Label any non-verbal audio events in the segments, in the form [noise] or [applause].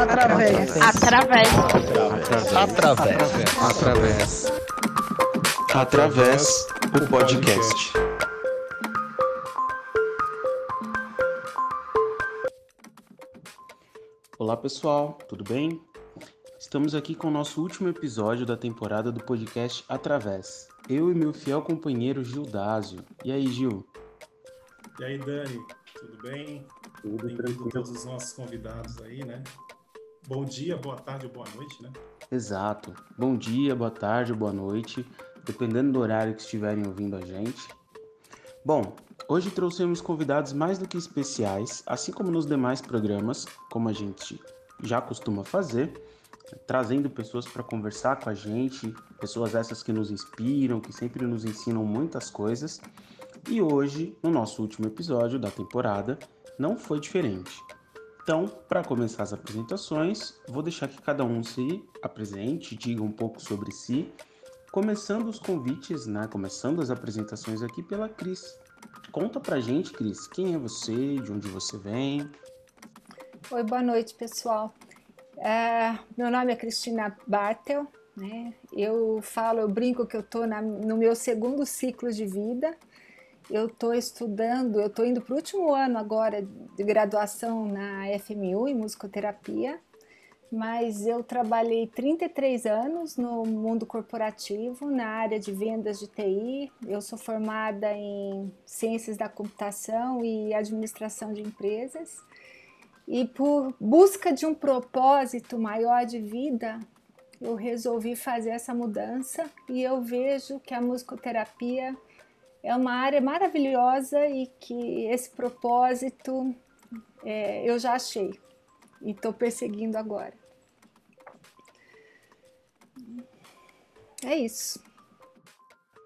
Através. Através. Através. Através. Através o podcast. Olá pessoal, tudo bem? Estamos aqui com o nosso último episódio da temporada do podcast Através. Eu e meu fiel companheiro Gil Dásio. E aí, Gil? E aí, Dani, tudo bem? Tudo tranquilo. todos os nossos convidados aí, né? Bom dia, boa tarde ou boa noite, né? Exato. Bom dia, boa tarde, boa noite, dependendo do horário que estiverem ouvindo a gente. Bom, hoje trouxemos convidados mais do que especiais, assim como nos demais programas, como a gente já costuma fazer, trazendo pessoas para conversar com a gente, pessoas essas que nos inspiram, que sempre nos ensinam muitas coisas. E hoje, no nosso último episódio da temporada, não foi diferente. Então, para começar as apresentações, vou deixar que cada um se apresente, diga um pouco sobre si, começando os convites, né? Começando as apresentações aqui pela Cris. Conta pra gente, Cris, quem é você, de onde você vem? Oi, boa noite, pessoal. É, meu nome é Cristina Bartel, né? Eu falo, eu brinco que eu estou no meu segundo ciclo de vida. Eu estou estudando, eu estou indo para o último ano agora de graduação na FMU em musicoterapia, mas eu trabalhei 33 anos no mundo corporativo, na área de vendas de TI. Eu sou formada em ciências da computação e administração de empresas. E por busca de um propósito maior de vida, eu resolvi fazer essa mudança e eu vejo que a musicoterapia é uma área maravilhosa e que esse propósito é, eu já achei e estou perseguindo agora. É isso.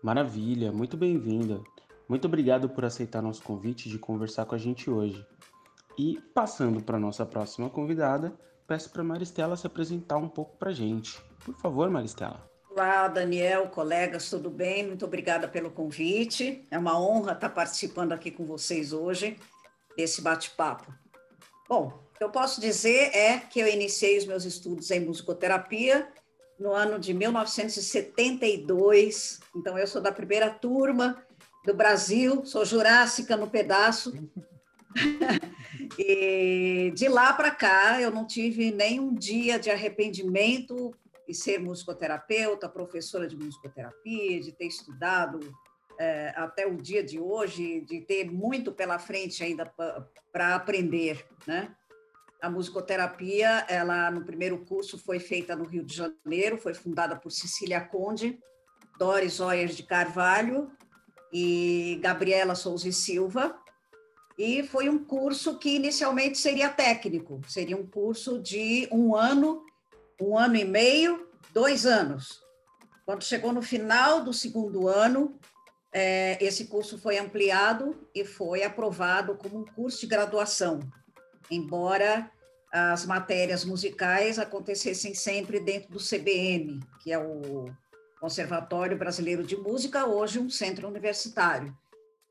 Maravilha, muito bem-vinda. Muito obrigado por aceitar nosso convite de conversar com a gente hoje. E passando para nossa próxima convidada, peço para Maristela se apresentar um pouco para a gente. Por favor, Maristela. Olá, Daniel, colegas, tudo bem? Muito obrigada pelo convite. É uma honra estar participando aqui com vocês hoje desse bate-papo. Bom, o que eu posso dizer é que eu iniciei os meus estudos em musicoterapia no ano de 1972. Então, eu sou da primeira turma do Brasil, sou jurássica no pedaço. [laughs] e de lá para cá, eu não tive nenhum dia de arrependimento e ser musicoterapeuta, professora de musicoterapia, de ter estudado é, até o dia de hoje, de ter muito pela frente ainda para aprender, né? A musicoterapia, ela no primeiro curso foi feita no Rio de Janeiro, foi fundada por Cecília Conde, Doris Oyer de Carvalho e Gabriela Souza e Silva, e foi um curso que inicialmente seria técnico, seria um curso de um ano um ano e meio, dois anos. Quando chegou no final do segundo ano, é, esse curso foi ampliado e foi aprovado como um curso de graduação, embora as matérias musicais acontecessem sempre dentro do CBM, que é o Conservatório Brasileiro de Música, hoje um centro universitário.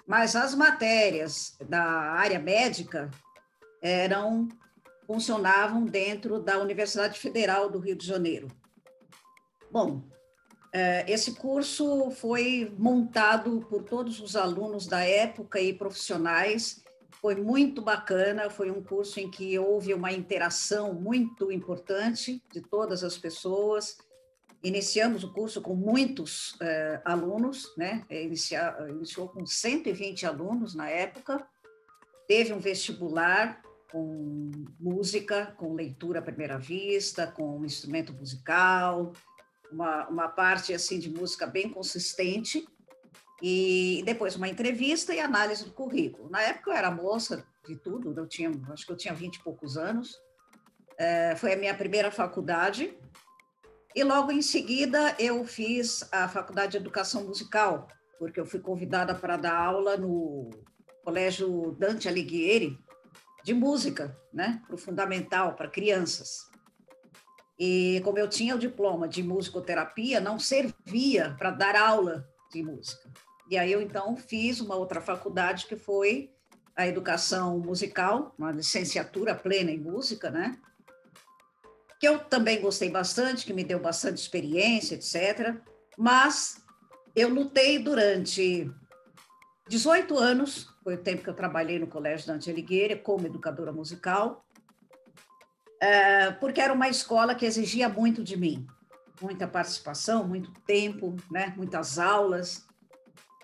Mas as matérias da área médica eram funcionavam dentro da Universidade Federal do Rio de Janeiro. Bom, esse curso foi montado por todos os alunos da época e profissionais, foi muito bacana, foi um curso em que houve uma interação muito importante de todas as pessoas. Iniciamos o curso com muitos eh, alunos, né? Inicia, iniciou com 120 alunos na época, teve um vestibular com música, com leitura à primeira vista, com instrumento musical, uma, uma parte assim de música bem consistente, e depois uma entrevista e análise do currículo. Na época eu era moça de tudo, eu tinha, acho que eu tinha 20 e poucos anos, é, foi a minha primeira faculdade, e logo em seguida eu fiz a faculdade de educação musical, porque eu fui convidada para dar aula no Colégio Dante Alighieri, de música, né, para o fundamental, para crianças. E como eu tinha o diploma de musicoterapia, não servia para dar aula de música. E aí eu então fiz uma outra faculdade que foi a educação musical, uma licenciatura plena em música, né? que eu também gostei bastante, que me deu bastante experiência, etc. Mas eu lutei durante 18 anos, foi o tempo que eu trabalhei no Colégio Dante Alighieri como educadora musical, é, porque era uma escola que exigia muito de mim, muita participação, muito tempo, né, muitas aulas,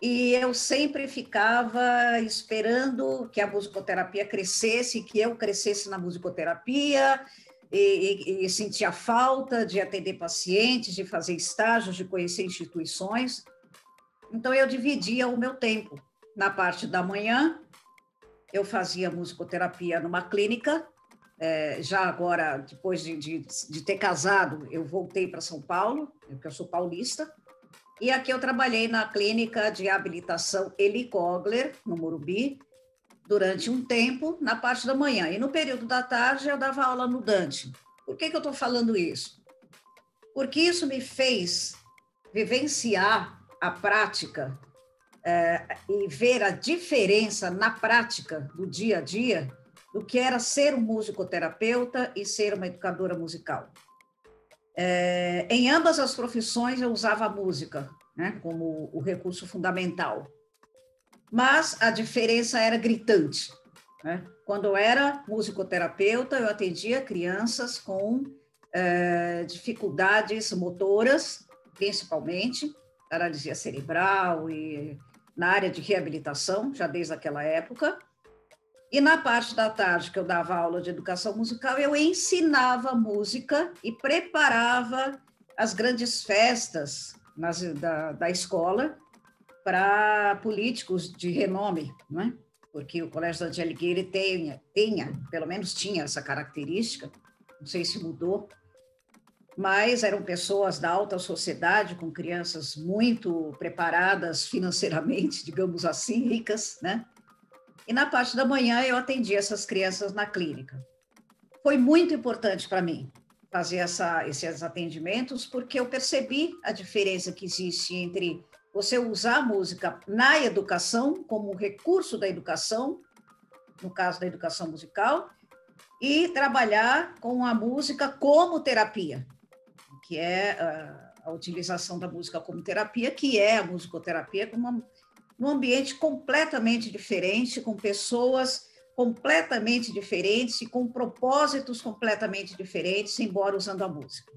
e eu sempre ficava esperando que a musicoterapia crescesse, que eu crescesse na musicoterapia, e, e, e sentia falta de atender pacientes, de fazer estágios, de conhecer instituições. Então, eu dividia o meu tempo. Na parte da manhã, eu fazia musicoterapia numa clínica. É, já agora, depois de, de, de ter casado, eu voltei para São Paulo, porque eu sou paulista. E aqui eu trabalhei na clínica de habilitação Eli Kogler, no Morumbi, durante um tempo, na parte da manhã. E no período da tarde, eu dava aula no Dante. Por que, que eu estou falando isso? Porque isso me fez vivenciar a prática é, e ver a diferença na prática do dia a dia do que era ser um musicoterapeuta e ser uma educadora musical. É, em ambas as profissões eu usava a música né, como o recurso fundamental, mas a diferença era gritante. Né? Quando eu era musicoterapeuta, eu atendia crianças com é, dificuldades motoras, principalmente, paralisia cerebral e na área de reabilitação, já desde aquela época. E na parte da tarde que eu dava aula de educação musical, eu ensinava música e preparava as grandes festas nas, da, da escola para políticos de renome, não é? porque o Colégio da Alighieri tenha, tenha, pelo menos tinha essa característica, não sei se mudou, mas eram pessoas da alta sociedade, com crianças muito preparadas financeiramente, [laughs] digamos assim, ricas, né? E na parte da manhã eu atendi essas crianças na clínica. Foi muito importante para mim fazer essa, esses atendimentos, porque eu percebi a diferença que existe entre você usar a música na educação, como recurso da educação, no caso da educação musical, e trabalhar com a música como terapia que é a, a utilização da música como terapia, que é a musicoterapia, uma, num ambiente completamente diferente, com pessoas completamente diferentes e com propósitos completamente diferentes, embora usando a música.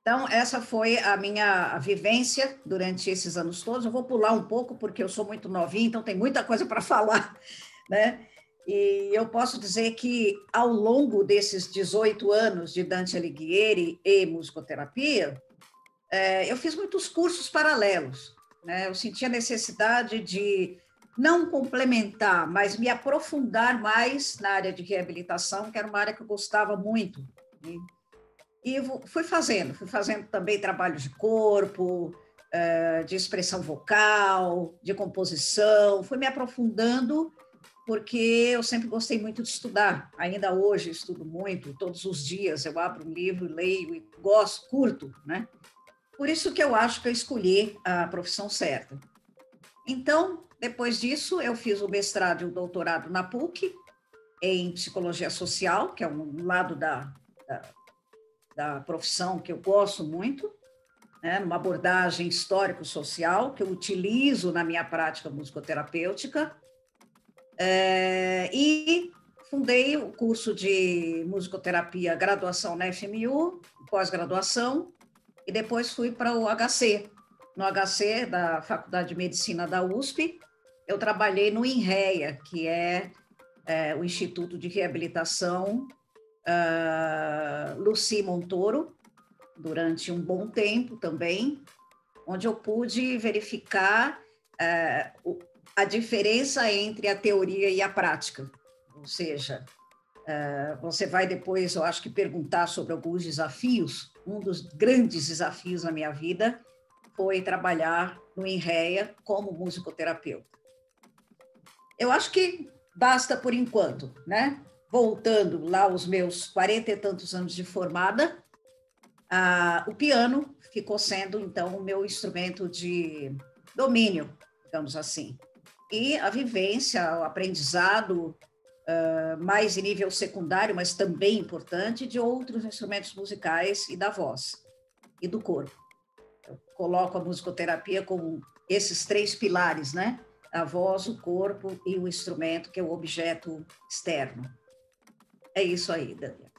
Então, essa foi a minha vivência durante esses anos todos. Eu vou pular um pouco, porque eu sou muito novinha, então tem muita coisa para falar, [laughs] né? E eu posso dizer que, ao longo desses 18 anos de Dante Alighieri e musicoterapia, é, eu fiz muitos cursos paralelos. Né? Eu senti a necessidade de não complementar, mas me aprofundar mais na área de reabilitação, que era uma área que eu gostava muito. Né? E fui fazendo, fui fazendo também trabalho de corpo, é, de expressão vocal, de composição, fui me aprofundando porque eu sempre gostei muito de estudar. Ainda hoje estudo muito, todos os dias eu abro um livro, leio e gosto, curto, né? Por isso que eu acho que eu escolhi a profissão certa. Então, depois disso, eu fiz o mestrado e o doutorado na PUC, em psicologia social, que é um lado da, da, da profissão que eu gosto muito, né, numa abordagem histórico-social, que eu utilizo na minha prática musicoterapêutica, é, e fundei o curso de musicoterapia graduação na FMU, pós-graduação, e depois fui para o HC. No HC da Faculdade de Medicina da USP, eu trabalhei no INREA, que é, é o Instituto de Reabilitação uh, Luci Montoro, durante um bom tempo também, onde eu pude verificar uh, a diferença entre a teoria e a prática. Ou seja, eh, você vai depois, eu acho que, perguntar sobre alguns desafios. Um dos grandes desafios na minha vida foi trabalhar no INREA como musicoterapeuta. Eu acho que basta por enquanto, né? Voltando lá aos meus quarenta e tantos anos de formada, o piano ficou sendo, então, o meu instrumento de domínio, digamos assim e a vivência, o aprendizado uh, mais em nível secundário, mas também importante, de outros instrumentos musicais e da voz e do corpo. Eu coloco a musicoterapia com esses três pilares, né? A voz, o corpo e o instrumento, que é o objeto externo. É isso aí, Daniel.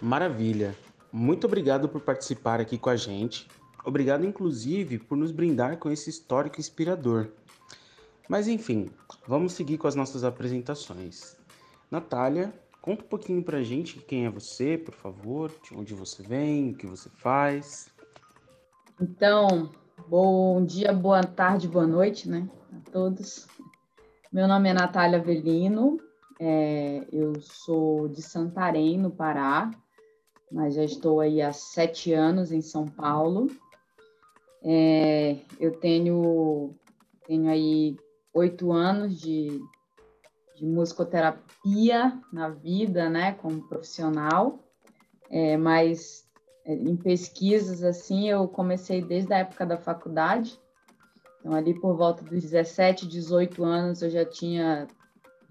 Maravilha. Muito obrigado por participar aqui com a gente. Obrigado, inclusive, por nos brindar com esse histórico inspirador. Mas enfim, vamos seguir com as nossas apresentações. Natália, conta um pouquinho pra gente quem é você, por favor, de onde você vem, o que você faz. Então, bom dia, boa tarde, boa noite, né, a todos. Meu nome é Natália Velino, é, eu sou de Santarém, no Pará, mas já estou aí há sete anos em São Paulo. É, eu tenho, tenho aí oito anos de, de musicoterapia na vida, né, como profissional, é, mas é, em pesquisas assim eu comecei desde a época da faculdade. Então ali por volta dos 17, 18 anos eu já tinha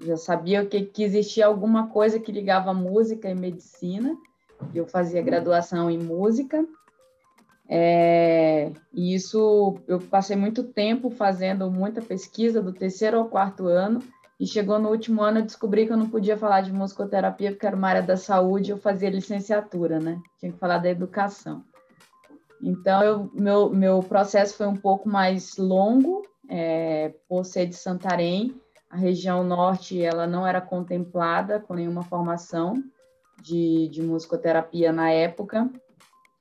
já sabia que, que existia alguma coisa que ligava música e medicina. Eu fazia graduação em música é, e isso eu passei muito tempo fazendo muita pesquisa do terceiro ao quarto ano e chegou no último ano eu descobri que eu não podia falar de musicoterapia porque era uma área da saúde eu fazia licenciatura, né? Tinha que falar da educação. Então eu, meu meu processo foi um pouco mais longo é, por ser de Santarém, a região norte ela não era contemplada com nenhuma formação de, de musicoterapia na época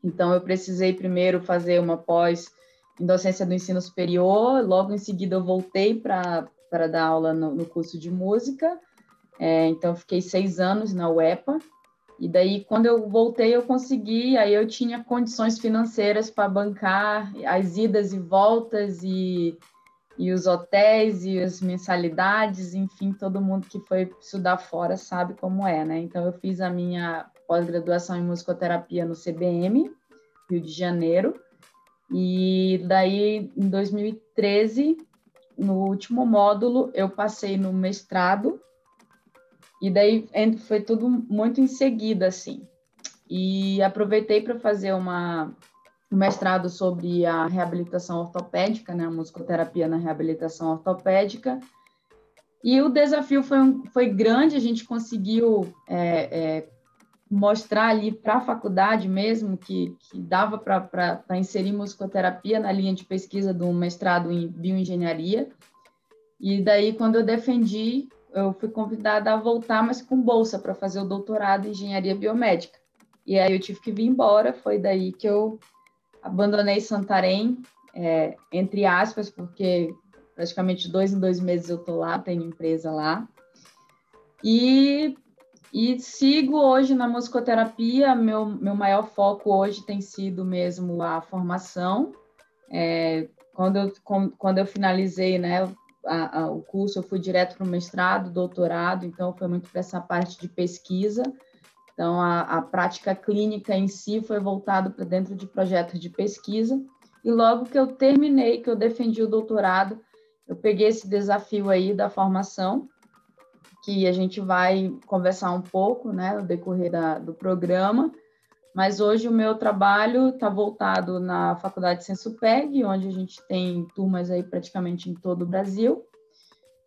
então, eu precisei primeiro fazer uma pós em docência do ensino superior, logo em seguida eu voltei para dar aula no, no, curso de música, é, então fiquei seis anos na UEPA, e daí quando eu voltei eu consegui, aí eu tinha condições financeiras para bancar as idas e voltas e, e os hotéis e as mensalidades, enfim, todo mundo que foi estudar fora sabe como é, né? Então eu fiz a minha pós-graduação em musicoterapia no CBM, Rio de Janeiro. E daí, em 2013, no último módulo, eu passei no mestrado. E daí foi tudo muito em seguida, assim. E aproveitei para fazer uma, um mestrado sobre a reabilitação ortopédica, né, a musicoterapia na reabilitação ortopédica. E o desafio foi, foi grande, a gente conseguiu é, é, mostrar ali para a faculdade mesmo que, que dava para inserir musicoterapia na linha de pesquisa do mestrado em bioengenharia. E daí, quando eu defendi, eu fui convidada a voltar, mas com bolsa para fazer o doutorado em engenharia biomédica. E aí eu tive que vir embora, foi daí que eu abandonei Santarém, é, entre aspas, porque praticamente dois em dois meses eu estou lá, tenho empresa lá. E e sigo hoje na musicoterapia, meu, meu maior foco hoje tem sido mesmo a formação. É, quando, eu, quando eu finalizei né, a, a, o curso, eu fui direto para o mestrado, doutorado, então foi muito para essa parte de pesquisa. Então, a, a prática clínica em si foi voltada para dentro de projetos de pesquisa. E logo que eu terminei, que eu defendi o doutorado, eu peguei esse desafio aí da formação que a gente vai conversar um pouco, né, no decorrer da, do programa. Mas hoje o meu trabalho está voltado na Faculdade Sensupeg, onde a gente tem turmas aí praticamente em todo o Brasil.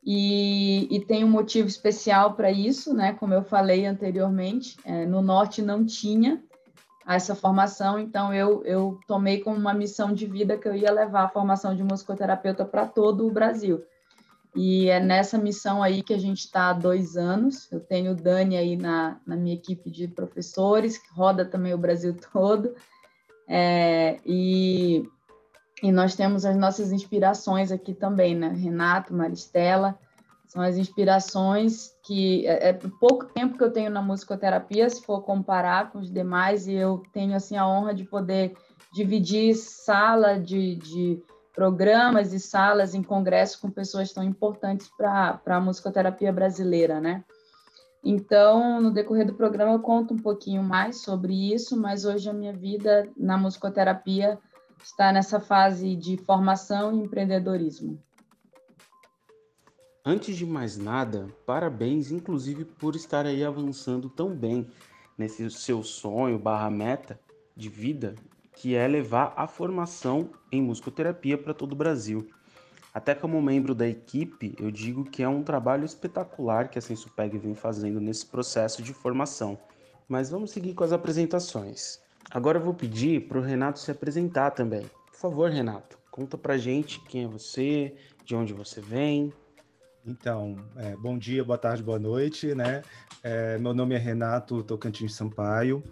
E, e tem um motivo especial para isso, né? Como eu falei anteriormente, é, no Norte não tinha essa formação, então eu, eu tomei como uma missão de vida que eu ia levar a formação de musicoterapeuta para todo o Brasil. E é nessa missão aí que a gente está há dois anos. Eu tenho o Dani aí na, na minha equipe de professores, que roda também o Brasil [laughs] todo. É, e, e nós temos as nossas inspirações aqui também, né? Renato, Maristela, são as inspirações que é, é pouco tempo que eu tenho na musicoterapia, se for comparar com os demais, e eu tenho assim a honra de poder dividir sala de, de programas e salas em congressos com pessoas tão importantes para a musicoterapia brasileira, né? Então, no decorrer do programa, eu conto um pouquinho mais sobre isso, mas hoje a minha vida na musicoterapia está nessa fase de formação e empreendedorismo. Antes de mais nada, parabéns, inclusive, por estar aí avançando tão bem nesse seu sonho barra meta de vida, que é levar a formação em musicoterapia para todo o Brasil. Até como membro da equipe, eu digo que é um trabalho espetacular que a Sensupeg vem fazendo nesse processo de formação. Mas vamos seguir com as apresentações. Agora eu vou pedir para o Renato se apresentar também. Por favor, Renato, conta pra gente quem é você, de onde você vem. Então, é, bom dia, boa tarde, boa noite, né? É, meu nome é Renato Tocantins Sampaio.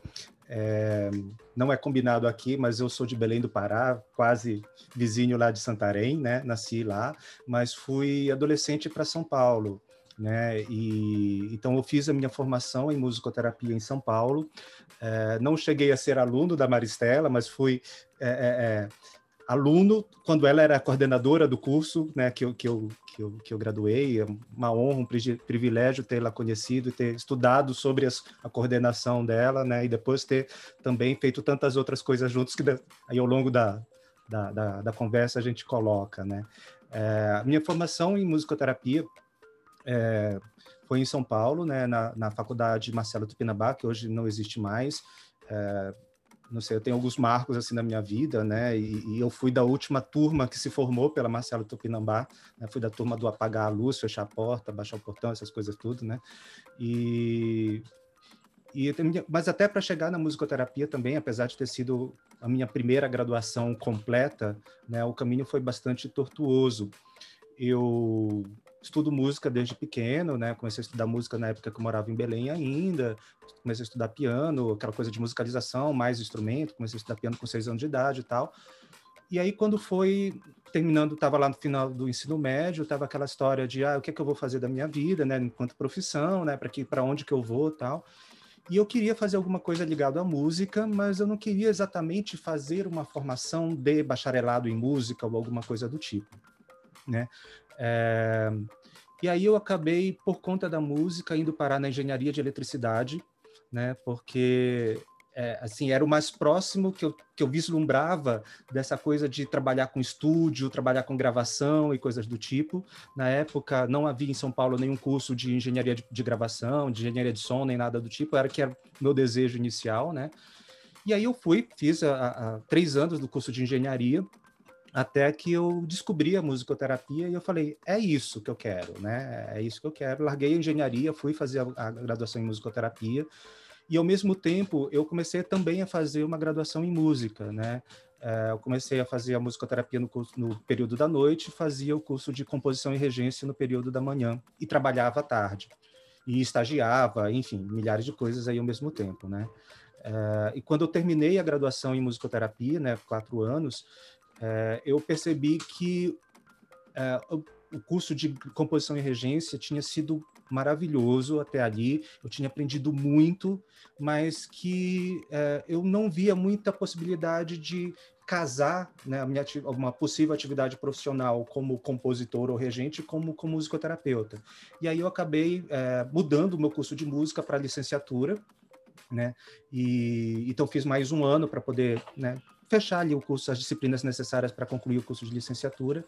É, não é combinado aqui, mas eu sou de Belém do Pará, quase vizinho lá de Santarém, né? Nasci lá, mas fui adolescente para São Paulo, né? E então eu fiz a minha formação em musicoterapia em São Paulo. É, não cheguei a ser aluno da Maristela, mas fui é, é, é aluno quando ela era coordenadora do curso, né, que eu, que eu, que eu, que eu graduei. É uma honra, um privilégio tê-la conhecido e ter estudado sobre as, a coordenação dela, né, e depois ter também feito tantas outras coisas juntos que aí ao longo da, da, da, da conversa a gente coloca, né. É, minha formação em musicoterapia é, foi em São Paulo, né, na, na faculdade Marcelo Tupinambá, que hoje não existe mais. É, não sei, eu tenho alguns marcos assim na minha vida, né? E, e eu fui da última turma que se formou pela Marcelo Tupinambá, né? fui da turma do apagar a luz, fechar a porta, baixar o portão, essas coisas tudo, né? E, e mas até para chegar na musicoterapia também, apesar de ter sido a minha primeira graduação completa, né? O caminho foi bastante tortuoso. Eu estudo música desde pequeno, né? Comecei a estudar música na época que eu morava em Belém ainda. Comecei a estudar piano, aquela coisa de musicalização, mais instrumento. Comecei a estudar piano com seis anos de idade e tal. E aí, quando foi terminando, estava lá no final do ensino médio, estava aquela história de, ah, o que é que eu vou fazer da minha vida, né? Enquanto profissão, né? Para que, para onde que eu vou, tal. E eu queria fazer alguma coisa ligada à música, mas eu não queria exatamente fazer uma formação de bacharelado em música ou alguma coisa do tipo, né? É, e aí eu acabei, por conta da música, indo parar na engenharia de eletricidade, né? Porque é, assim era o mais próximo que eu, que eu vislumbrava dessa coisa de trabalhar com estúdio, trabalhar com gravação e coisas do tipo. Na época não havia em São Paulo nenhum curso de engenharia de, de gravação, de engenharia de som, nem nada do tipo. Era que era meu desejo inicial, né? E aí eu fui, fiz há três anos do curso de engenharia até que eu descobri a musicoterapia e eu falei, é isso que eu quero, né? É isso que eu quero. Larguei a engenharia, fui fazer a, a graduação em musicoterapia e ao mesmo tempo eu comecei também a fazer uma graduação em música, né? É, eu comecei a fazer a musicoterapia no, curso, no período da noite, fazia o curso de composição e regência no período da manhã e trabalhava à tarde e estagiava, enfim, milhares de coisas aí ao mesmo tempo, né? É, e quando eu terminei a graduação em musicoterapia, né, quatro anos, é, eu percebi que é, o, curso de composição e regência tinha sido maravilhoso até ali, eu tinha aprendido muito, mas que é, eu não via muita possibilidade de casar né, minha, uma possível atividade profissional como compositor ou regente como, como musicoterapeuta. E aí eu acabei é, mudando o meu curso de música para licenciatura, né? E então fiz mais um ano para poder né, fechar ali o curso, as disciplinas necessárias para concluir o curso de licenciatura.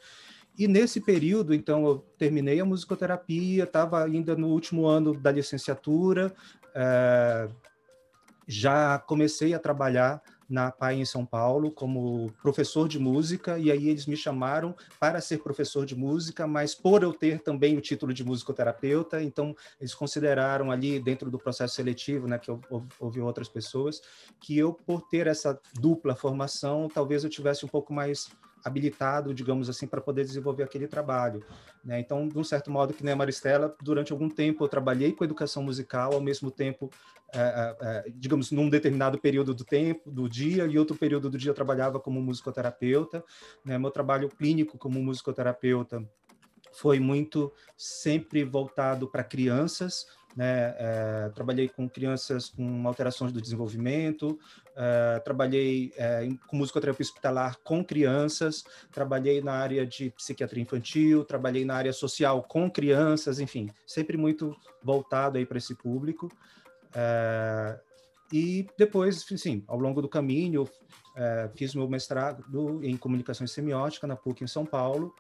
E nesse período, então, eu terminei a musicoterapia, estava ainda no último ano da licenciatura, é, já comecei a trabalhar na PAI em São Paulo como professor de música, e aí eles me chamaram para ser professor de música, mas por eu ter também o título de musicoterapeuta, então eles consideraram ali dentro do processo seletivo, né, que eu ouvi outras pessoas, que eu por ter essa dupla formação, talvez eu tivesse um pouco mais habilitado, digamos assim, para poder desenvolver aquele trabalho. Né? Então, de um certo modo, que nem a Maristela, durante algum tempo eu trabalhei com educação musical, ao mesmo tempo, é, é, digamos, num determinado período do tempo, do dia, e outro período do dia eu trabalhava como musicoterapeuta. Né? Meu trabalho clínico como musicoterapeuta foi muito sempre voltado para crianças, né? É, trabalhei com crianças com alterações do desenvolvimento, é, trabalhei é, com musicoterapia hospitalar com crianças, trabalhei na área de psiquiatria infantil, trabalhei na área social com crianças, enfim, sempre muito voltado aí para esse público. É, e depois, sim, ao longo do caminho, fiz meu mestrado em comunicação semiótica na PUC em São Paulo,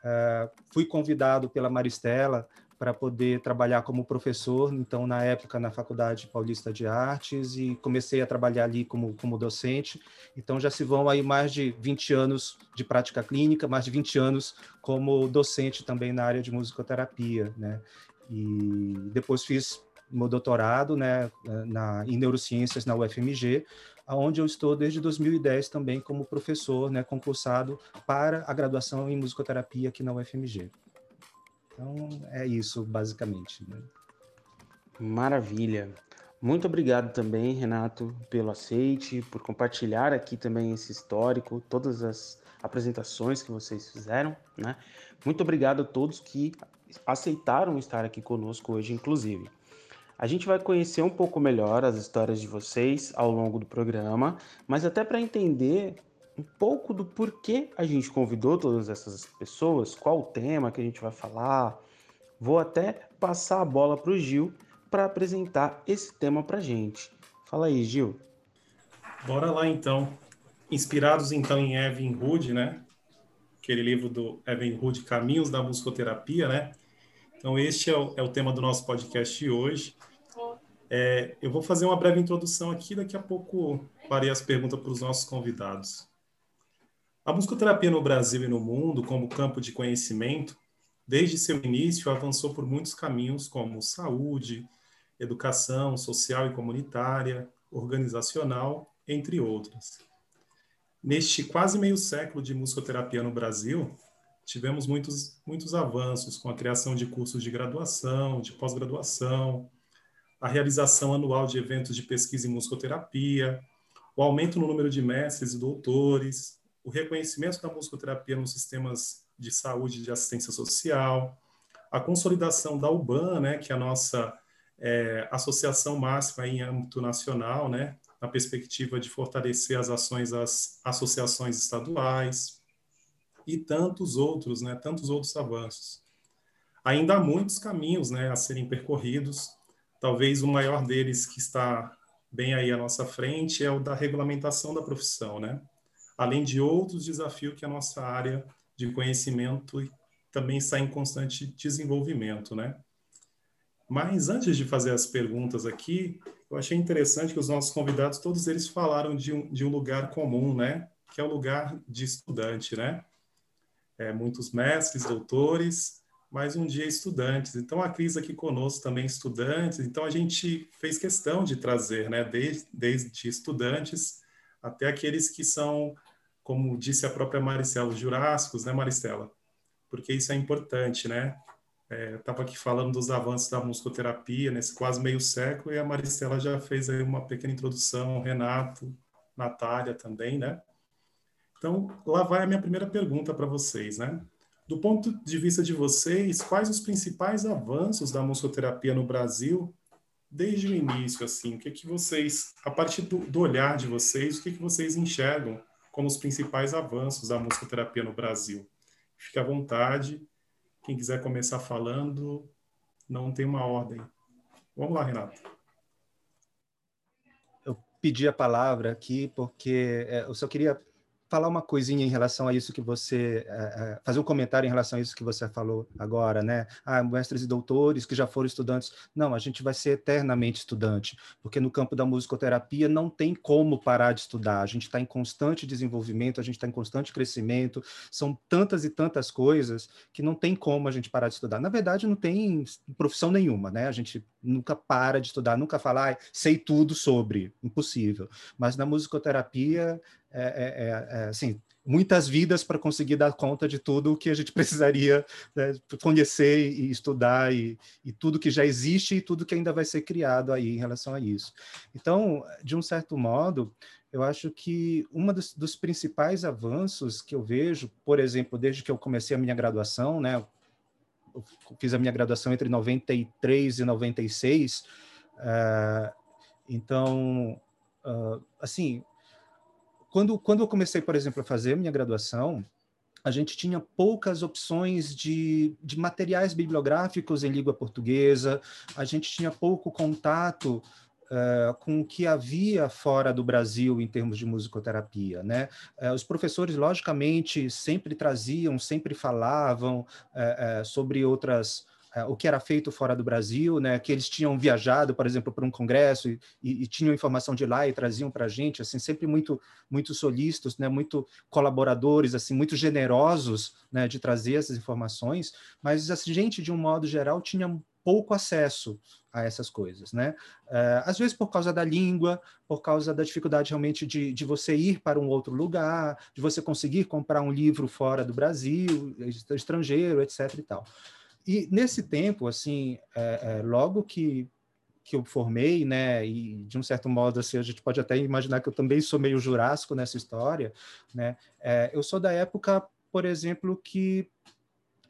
Uh, fui convidado pela Maristela para poder trabalhar como professor, então, na época, na Faculdade Paulista de Artes, e comecei a trabalhar ali como, como docente. Então, já se vão aí mais de 20 anos de prática clínica, mais de 20 anos como docente também na área de musicoterapia, né? E depois fiz meu doutorado, né, na, em neurociências na UFMG, onde eu estou desde 2010 também como professor, né, concursado para a graduação em musicoterapia aqui na UFMG. Então, é isso, basicamente. Né? Maravilha. Muito obrigado também, Renato, pelo aceite, por compartilhar aqui também esse histórico, todas as apresentações que vocês fizeram, né? Muito obrigado a todos que aceitaram estar aqui conosco hoje, inclusive. A gente vai conhecer um pouco melhor as histórias de vocês ao longo do programa, mas até para entender um pouco do porquê a gente convidou todas essas pessoas, qual o tema que a gente vai falar, vou até passar a bola para o Gil para apresentar esse tema para gente. Fala aí, Gil. Bora lá então. Inspirados então em Evan Hood, né? Aquele livro do Evan Hood, Caminhos da Musicoterapia, né? Então, este é o, é o tema do nosso podcast de hoje. É, eu vou fazer uma breve introdução aqui, daqui a pouco farei as perguntas para os nossos convidados. A musicoterapia no Brasil e no mundo, como campo de conhecimento, desde seu início avançou por muitos caminhos, como saúde, educação social e comunitária, organizacional, entre outros. Neste quase meio século de musicoterapia no Brasil, tivemos muitos, muitos avanços com a criação de cursos de graduação, de pós-graduação, a realização anual de eventos de pesquisa em musicoterapia, o aumento no número de mestres e doutores, o reconhecimento da musicoterapia nos sistemas de saúde e de assistência social, a consolidação da UBAN, né, que é a nossa é, associação máxima em âmbito nacional, né, na perspectiva de fortalecer as ações das associações estaduais e tantos outros, né, tantos outros avanços. Ainda há muitos caminhos, né, a serem percorridos Talvez o maior deles que está bem aí à nossa frente é o da regulamentação da profissão, né? Além de outros desafios que a nossa área de conhecimento também está em constante desenvolvimento, né? Mas antes de fazer as perguntas aqui, eu achei interessante que os nossos convidados, todos eles falaram de um, de um lugar comum, né? Que é o lugar de estudante, né? É, muitos mestres, doutores, mas um dia estudantes. Então, a Cris aqui conosco também estudantes. Então, a gente fez questão de trazer, né, desde, desde estudantes até aqueles que são, como disse a própria Maricela, jurássicos, né, Maricela? Porque isso é importante, né? Estava é, aqui falando dos avanços da musicoterapia nesse quase meio século e a Maricela já fez aí uma pequena introdução, Renato, Natália também, né? Então, lá vai a minha primeira pergunta para vocês, né? Do ponto de vista de vocês, quais os principais avanços da musicoterapia no Brasil desde o início, assim? O que que vocês, a partir do, do olhar de vocês, o que que vocês enxergam como os principais avanços da musicoterapia no Brasil? Fique à vontade. Quem quiser começar falando, não tem uma ordem. Vamos lá, Renato. Eu pedi a palavra aqui porque é, eu só queria falar uma coisinha em relação a isso que você uh, fazer um comentário em relação a isso que você falou agora, né? Ah, mestres e doutores que já foram estudantes. Não, a gente vai ser eternamente estudante, porque no campo da musicoterapia não tem como parar de estudar. A gente está em constante desenvolvimento, a gente está em constante crescimento. São tantas e tantas coisas que não tem como a gente parar de estudar. Na verdade, não tem profissão nenhuma, né? A gente nunca para de estudar, nunca fala, ah, sei tudo sobre, impossível. Mas na musicoterapia é, é, é, é, assim, muitas vidas para conseguir dar conta de tudo o que a gente [laughs] precisaria né, conhecer e estudar e, e, tudo que já existe e tudo que ainda vai ser criado aí em relação a isso. Então, de um certo modo, eu acho que um dos, dos principais avanços que eu vejo, por exemplo, desde que eu comecei a minha graduação, né, eu fiz a minha graduação entre 93 e 96, uh, eh, então, uh, assim, quando, quando eu comecei, por exemplo, a fazer minha graduação, a gente tinha poucas opções de, de materiais bibliográficos em língua portuguesa, a gente tinha pouco contato uh, com o que havia fora do Brasil em termos de musicoterapia. Né? Uh, os professores, logicamente, sempre traziam, sempre falavam uh, sobre outras o que era feito fora do Brasil, né, que eles tinham viajado, por exemplo, para um congresso e, e, e, tinham informação de lá e traziam para a gente, assim, sempre muito, muito solícitos, né, muito colaboradores, assim, muito generosos, né, de trazer essas informações, mas a assim, gente, de um modo geral, tinha pouco acesso a essas coisas, né? Uh, às vezes por causa da língua, por causa da dificuldade realmente de, de você ir para um outro lugar, de você conseguir comprar um livro fora do Brasil, estrangeiro, etc. e tal. E nesse tempo, assim, é, é, logo que que eu formei, né, e de um certo modo, assim, a gente pode até imaginar que eu também sou meio jurássico nessa história, né, é, eu sou da época, por exemplo, que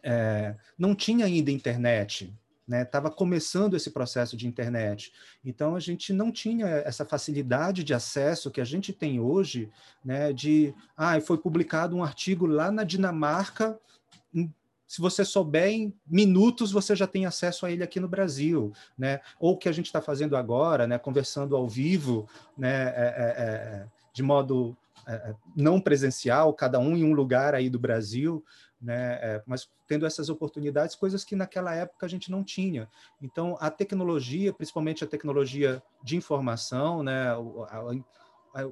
é, não tinha ainda internet, estava né? começando esse processo de internet. Então, a gente não tinha essa facilidade de acesso que a gente tem hoje, né? de, ah, foi publicado um artigo lá na Dinamarca, se você souber em minutos, você já tem acesso a ele aqui no Brasil, né? Ou o que a gente está fazendo agora, né? Conversando ao vivo, né? É, é, é de modo é, é, não presencial, cada um em um lugar aí do Brasil, né? É, mas tendo essas oportunidades, coisas que naquela época a gente não tinha. Então, a tecnologia, principalmente a tecnologia de informação, né? A, a,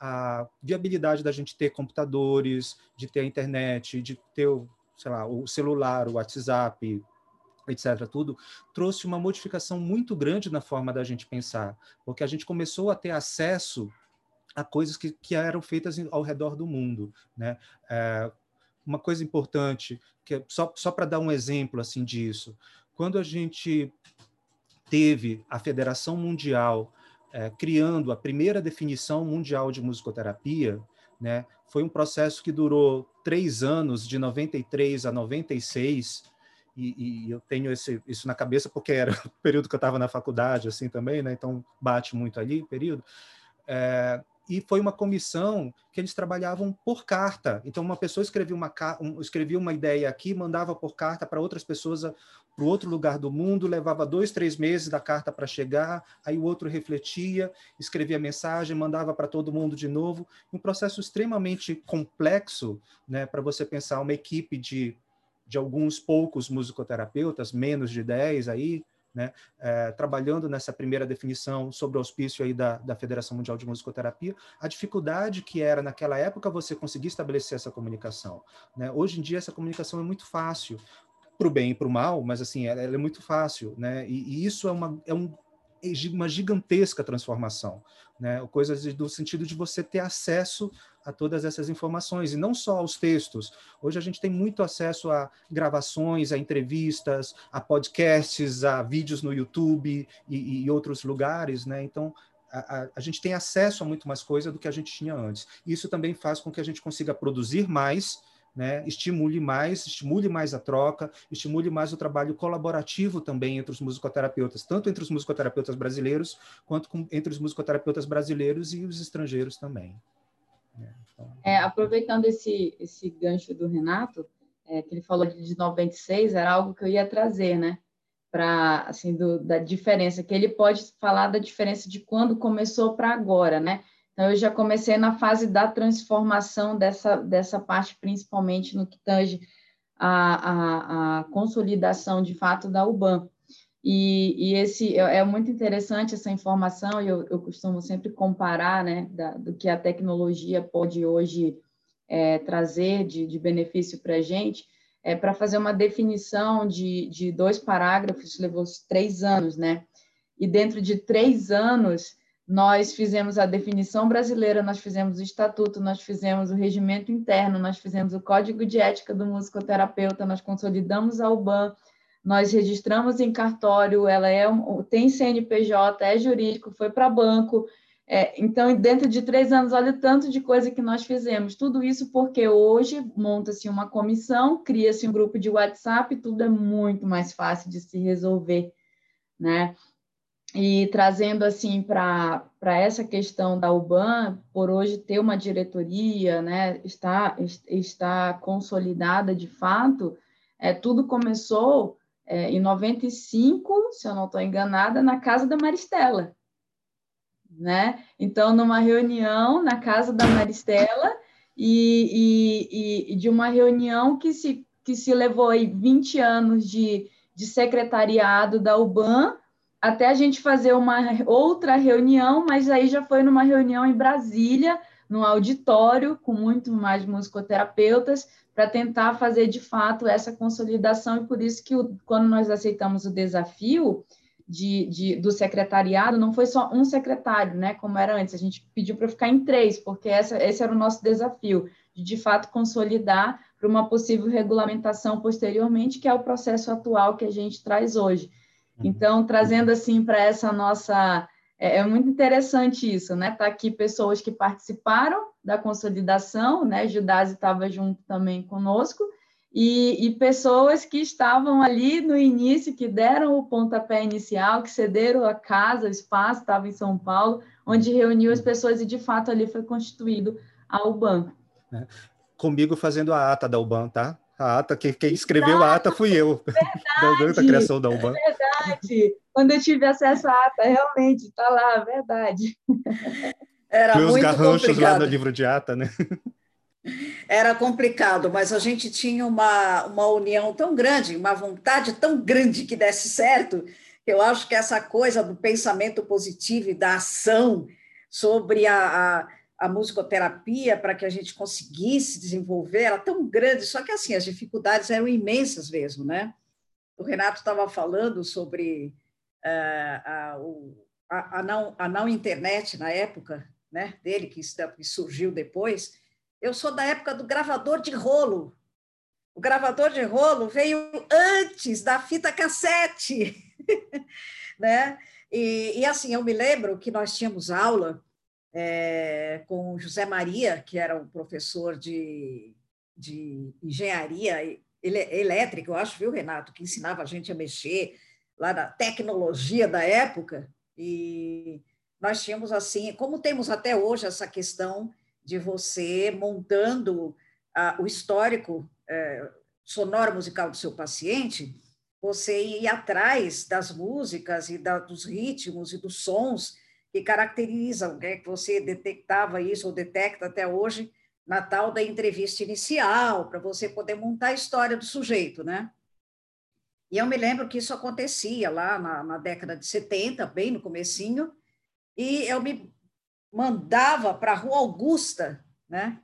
a viabilidade da gente ter computadores, de ter a internet, de ter sei lá, o celular, o WhatsApp, etc., tudo, trouxe uma modificação muito grande na forma da gente pensar, porque a gente começou a ter acesso a coisas que, que eram feitas ao redor do mundo, né? É, uma coisa importante, que é só, só para dar um exemplo assim disso, quando a gente teve a Federação Mundial é, criando a primeira definição mundial de musicoterapia, né, foi um processo que durou três anos, de 93 a 96, e, e eu tenho esse, isso na cabeça porque era o período que eu estava na faculdade, assim também, né, então bate muito ali o período. É, e foi uma comissão que eles trabalhavam por carta. Então, uma pessoa escrevia uma, um, escrevia uma ideia aqui, mandava por carta para outras pessoas para outro lugar do mundo, levava dois, três meses da carta para chegar, aí o outro refletia, escrevia mensagem, mandava para todo mundo de novo. Um processo extremamente complexo né, para você pensar uma equipe de, de alguns poucos musicoterapeutas, menos de dez aí, né, é, trabalhando nessa primeira definição sobre o auspício aí da, da Federação Mundial de Musicoterapia, a dificuldade que era naquela época você conseguir estabelecer essa comunicação. Né? Hoje em dia essa comunicação é muito fácil, para o bem e para o mal, mas assim, ela, ela, é muito fácil, né? E, e isso é uma, é um uma gigantesca transformação, né? Coisas do sentido de você ter acesso a todas essas informações e não só aos textos. Hoje a gente tem muito acesso a gravações, a entrevistas, a podcasts, a vídeos no YouTube e, e outros lugares, né? Então a, a, a, gente tem acesso a muito mais coisa do que a gente tinha antes. Isso também faz com que a gente consiga produzir mais né, estimule mais, estimule mais a troca, estimule mais o trabalho colaborativo também entre os musicoterapeutas, tanto entre os musicoterapeutas brasileiros, quanto com, entre os musicoterapeutas brasileiros e os estrangeiros também. É, aproveitando esse, esse gancho do Renato, é, que ele falou de 96, era algo que eu ia trazer, né? Para, assim, do, da diferença, que ele pode falar da diferença de quando começou para agora, né? Então, eu já comecei na fase da transformação dessa, dessa parte, principalmente no que tange a, a, a consolidação, de fato, da UBAN. E, e, esse é, é muito interessante essa informação, e eu, eu costumo sempre comparar né, da, do que a tecnologia pode hoje é, trazer de, de benefício para a gente, é, para fazer uma definição de, de dois parágrafos, levou três anos, né? E dentro de três anos, nós fizemos a definição brasileira, nós fizemos o estatuto, nós fizemos o regimento interno, nós fizemos o código de ética do musicoterapeuta, nós consolidamos a UBAN, nós registramos em cartório, ela é tem CNPJ, é jurídico, foi para banco. É, então, dentro de três anos, olha o tanto de coisa que nós fizemos. Tudo isso porque hoje monta-se uma comissão, cria-se um grupo de WhatsApp, tudo é muito mais fácil de se resolver, né? e trazendo assim para essa questão da UBAN, por hoje ter uma diretoria, né, está, está consolidada de fato, é, tudo começou é, em 95, se eu não estou enganada, na casa da Maristela. né? Então, numa reunião na casa da Maristela, e, e, e de uma reunião que se, que se levou aí 20 anos de, de secretariado da UBAN, até a gente fazer uma outra reunião, mas aí já foi numa reunião em Brasília, num auditório, com muito mais musicoterapeutas, para tentar fazer de fato essa consolidação, e por isso que o, quando nós aceitamos o desafio, de, de, do secretariado não foi só um secretário, né, como era antes, a gente pediu para ficar em três, porque essa, esse era o nosso desafio, de de fato consolidar para uma possível regulamentação posteriormente, que é o processo atual que a gente traz hoje. Uhum. Então, trazendo assim para essa nossa. É, é, muito interessante isso, né? Tá aqui pessoas que participaram da consolidação, né? Judase estava junto também conosco, e, e, pessoas que estavam ali no início, que deram o pontapé inicial, que cederam a casa, o espaço, estava em São Paulo, onde reuniu as pessoas e, de fato, ali foi constituído a UBAN. É. Comigo fazendo a ata da UBAN, tá? A ata, quem, quem escreveu a ata fui eu, verdade, [laughs] da, criação da UBAN. É verdade, quando eu tive acesso à ata, realmente, está lá, verdade. Era Tem muito garranchos complicado. lá no livro de ata, né? Era complicado, mas a gente tinha uma, uma união tão grande, uma vontade tão grande que desse certo, que eu acho que essa coisa do pensamento positivo e da ação sobre a, a, a musicoterapia para que a gente conseguisse desenvolver era tão grande, só que assim, as dificuldades eram imensas mesmo, né? O Renato estava falando sobre uh, a, a, a, não, a não internet na época né, dele, que surgiu depois, eu sou da época do gravador de rolo. O gravador de rolo veio antes da fita cassete, [laughs] né? E, e, assim, eu me lembro que nós tínhamos aula é, com José Maria, que era um professor de, de engenharia ele, elétrica, eu acho, viu, Renato, que ensinava a gente a mexer lá na tecnologia da época. E nós tínhamos assim, como temos até hoje essa questão de você montando ah, o histórico eh, sonoro musical do seu paciente, você ir atrás das músicas e da, dos ritmos e dos sons que caracterizam, né, que você detectava isso ou detecta até hoje na tal da entrevista inicial, para você poder montar a história do sujeito, né? E eu me lembro que isso acontecia lá na, na década de 70, bem no comecinho, e eu me mandava para a Rua Augusta, né?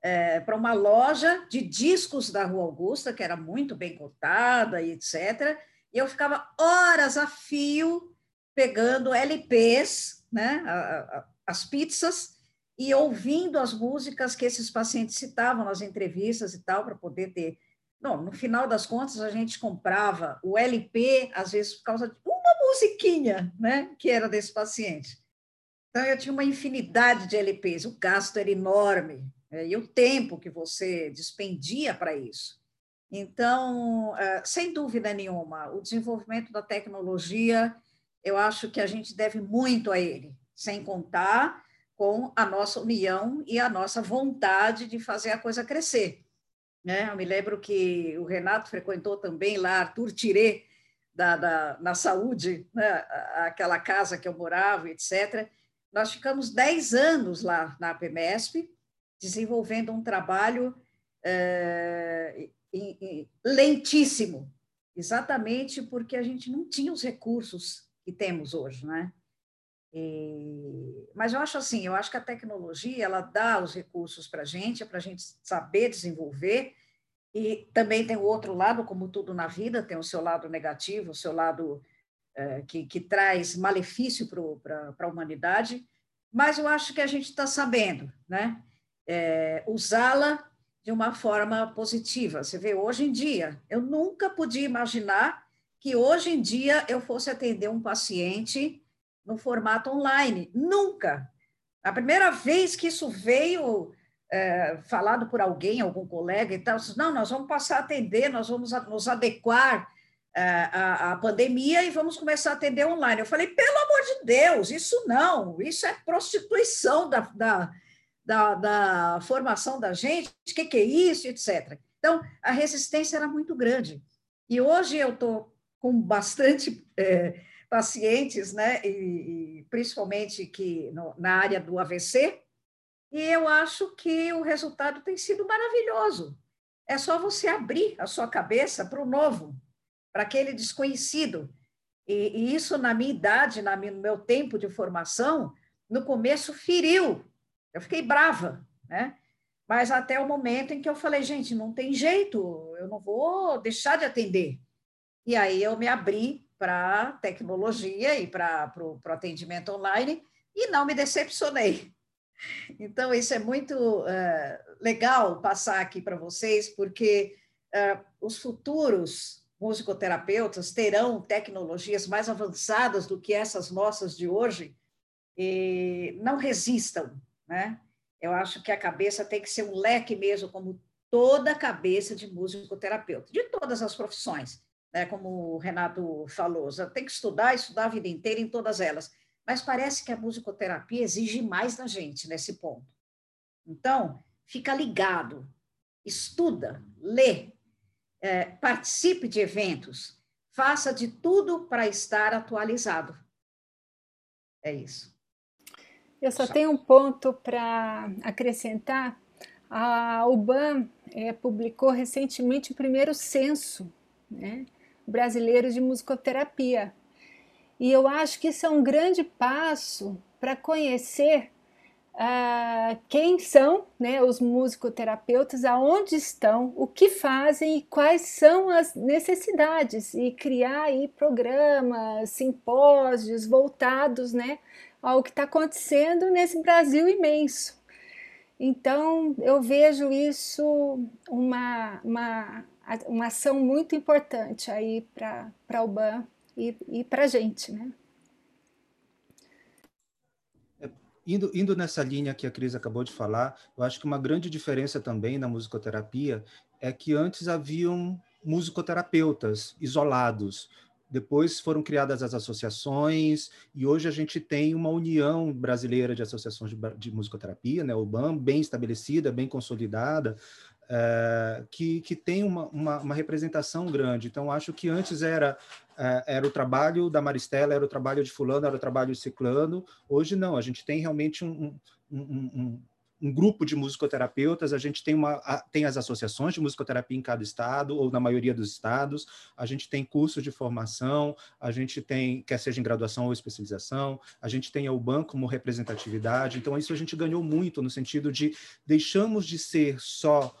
É, para uma loja de discos da Rua Augusta, que era muito bem cotada e etc. E eu ficava horas a fio pegando LPs, né? A, a, as pizzas, e ouvindo as músicas que esses pacientes citavam nas entrevistas e tal, para poder ter. Não, no final das contas, a gente comprava o LP, às vezes, por causa de uma musiquinha, né? Que era desse paciente. Então, eu tinha uma infinidade de LPs, o gasto era enorme, é, e o tempo que você despendia para isso. Então, é, sem dúvida nenhuma, o desenvolvimento da tecnologia, eu acho que a gente deve muito a ele, sem contar com a nossa união e a nossa vontade de fazer a coisa crescer. Né? Eu me lembro que o Renato frequentou também lá Arthur Tiré, da, da, na saúde, né? aquela casa que eu morava, etc. Nós ficamos 10 anos lá na APMESP, desenvolvendo um trabalho é, lentíssimo, exatamente porque a gente não tinha os recursos que temos hoje, né? E, mas eu acho assim, eu acho que a tecnologia ela dá os recursos para a gente, é para a gente saber desenvolver, e também tem o outro lado, como tudo na vida, tem o seu lado negativo, o seu lado é, que, que traz malefício para a humanidade, mas eu acho que a gente está sabendo né? É, usá-la de uma forma positiva. Você vê, hoje em dia, eu nunca podia imaginar que hoje em dia eu fosse atender um paciente no formato online. Nunca. A primeira vez que isso veio é, falado por alguém, algum colega e tal, não, nós vamos passar a atender, nós vamos nos adequar a, a, pandemia e vamos começar a atender online. Eu falei, pelo amor de Deus, isso não, isso é prostituição da, da, da, da formação da gente, o que, que é isso, etc. Então, a resistência era muito grande. E hoje eu estou com bastante é, pacientes, né? E, e principalmente que no, na área do AVC, e eu acho que o resultado tem sido maravilhoso. É só você abrir a sua cabeça para o novo, para aquele desconhecido. E, e, isso, na minha idade, na, no meu tempo de formação, no começo feriu. Eu fiquei brava, né? Mas até o momento em que eu falei, gente, não tem jeito, eu não vou deixar de atender. E aí eu me abri para tecnologia e para o atendimento online e não me decepcionei. [laughs] Então, isso é muito uh, legal passar aqui para vocês, porque uh, os futuros musicoterapeutas terão tecnologias mais avançadas do que essas nossas de hoje, e não resistam, né? Eu acho que a cabeça tem que ser um leque mesmo, como toda cabeça de musicoterapeuta, de todas as profissões, né? Como o Renato falou, você tem que estudar, estudar a vida inteira em todas elas. Mas parece que a musicoterapia exige mais da gente nesse ponto. Então, fica ligado, estuda, lê, é, participe de eventos, faça de tudo para estar atualizado. É isso. Eu só tenho um ponto para acrescentar. A UBAN é, publicou recentemente o primeiro censo né, brasileiro de musicoterapia. E eu acho que isso é um grande passo para conhecer uh, quem são né, os musicoterapeutas, aonde estão, o que fazem e quais são as necessidades, e criar aí programas, simpósios voltados né, ao que está acontecendo nesse Brasil imenso. Então, eu vejo isso uma, uma, uma ação muito importante aí para o BAN e, e para a gente, né? É, indo, indo nessa linha que a Cris acabou de falar, eu acho que uma grande diferença também na musicoterapia é que antes haviam musicoterapeutas isolados, depois foram criadas as associações e hoje a gente tem uma união brasileira de associações de, de musicoterapia, né, o BAM, bem estabelecida, bem consolidada, é, que, que tem uma, uma, uma, representação grande. Então, acho que antes era, é, era o trabalho da Maristela, era o trabalho de fulano, era o trabalho de ciclano. Hoje, não. A gente tem realmente um, um, um, um grupo de musicoterapeutas, a gente tem, uma, tem as associações de musicoterapia em cada estado, ou na maioria dos estados, a gente tem cursos de formação, a gente tem, quer seja em graduação ou especialização, a gente tem a UBAN como representatividade, então isso a gente ganhou muito, no sentido de deixamos de ser só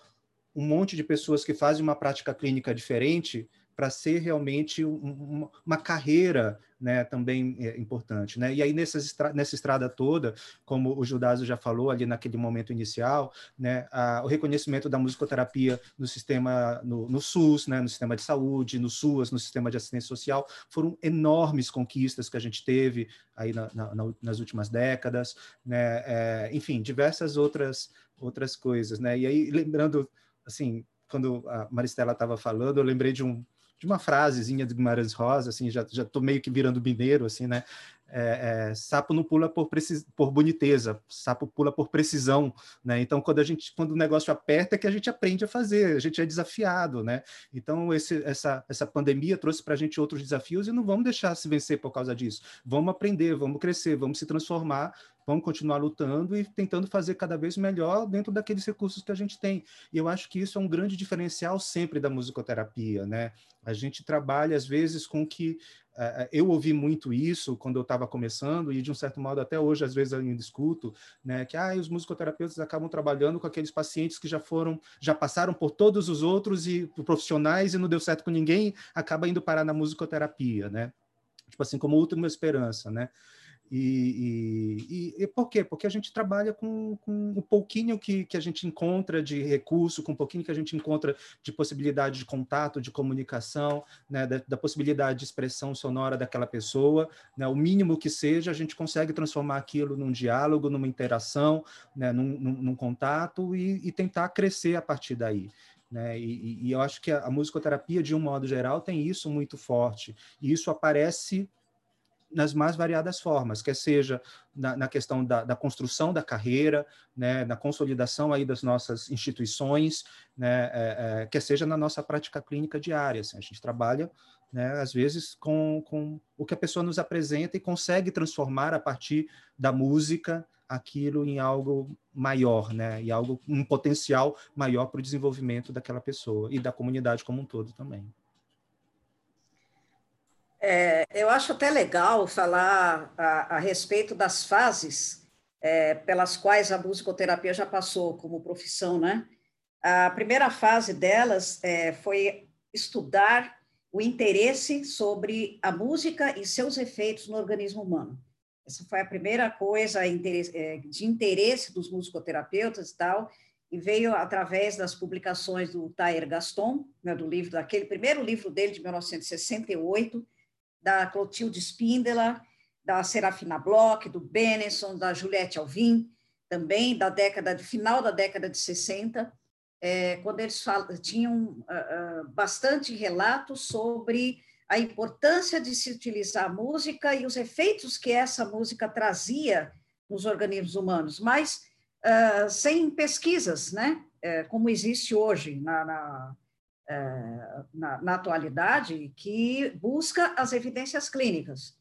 um monte de pessoas que fazem uma prática clínica diferente para ser realmente um, uma carreira né, também é, importante. Né? E aí, nessa, nessa estrada toda, como o Judaso já falou ali naquele momento inicial, né, a, o reconhecimento da musicoterapia no sistema, no, no, SUS, né, no sistema de saúde, no SUAS, no sistema de assistência social, foram enormes conquistas que a gente teve aí na, na, nas últimas décadas, né, é, enfim, diversas outras, outras coisas. Né? E aí, lembrando assim, quando a Maristela estava falando, eu lembrei de um de uma frasezinha de Guimarães Rosa, assim, já já tô meio que virando mineiro, assim, né? É, é, sapo não pula por, precis, por boniteza, sapo pula por precisão, né? Então, quando a gente, quando o negócio aperta, é que a gente aprende a fazer, a gente é desafiado, né? Então, esse, essa, essa pandemia trouxe para a gente outros desafios e não vamos deixar se vencer por causa disso. Vamos aprender, vamos crescer, vamos se transformar vamos continuar lutando e tentando fazer cada vez melhor dentro daqueles recursos que a gente tem. E eu acho que isso é um grande diferencial sempre da musicoterapia, né? A gente trabalha às vezes com que uh, eu ouvi muito isso quando eu estava começando e de um certo modo até hoje às vezes ainda escuto, né? Que ah, os musicoterapeutas acabam trabalhando com aqueles pacientes que já foram, já passaram por todos os outros e profissionais e não deu certo com ninguém, acaba indo parar na musicoterapia, né? Tipo assim, como última esperança, né? E, e, e, por quê? Porque a gente trabalha com, com um pouquinho que, que a gente encontra de recurso, com um pouquinho que a gente encontra de possibilidade de contato, de comunicação, né, da, da, possibilidade de expressão sonora daquela pessoa, né, o mínimo que seja, a gente consegue transformar aquilo num diálogo, numa interação, né, num, num, num contato e, e, tentar crescer a partir daí. Né? E, e eu acho que a, a musicoterapia, de um modo geral, tem isso muito forte, e isso aparece nas mais variadas formas, quer seja na, na questão da, da, construção da carreira, né, na consolidação aí das nossas instituições, né, é, é, quer seja na nossa prática clínica diária. Assim, a gente trabalha, né, às vezes, com, com o que a pessoa nos apresenta e consegue transformar a partir da música aquilo em algo maior, né, e algo um potencial maior para o desenvolvimento daquela pessoa e da comunidade como um todo também. É, eu acho até legal falar a, a respeito das fases é, pelas quais a musicoterapia já passou como profissão, né? A primeira fase delas é, foi estudar o interesse sobre a música e seus efeitos no organismo humano. Essa foi a primeira coisa é, de interesse dos musicoterapeutas e tal, e veio através das publicações do Tair Gaston, né, do livro, daquele primeiro livro dele de 1968, da Clotilde Spindeler, da Serafina Bloch, do Benenson, da Juliette Alvim, também da década de final da década de 60, é, quando eles falam, tinham uh, uh, bastante relatos sobre a importância de se utilizar a música e os efeitos que essa música trazia nos organismos humanos, mas uh, sem pesquisas, né? É, como existe hoje na, na na, na, atualidade que busca as evidências clínicas.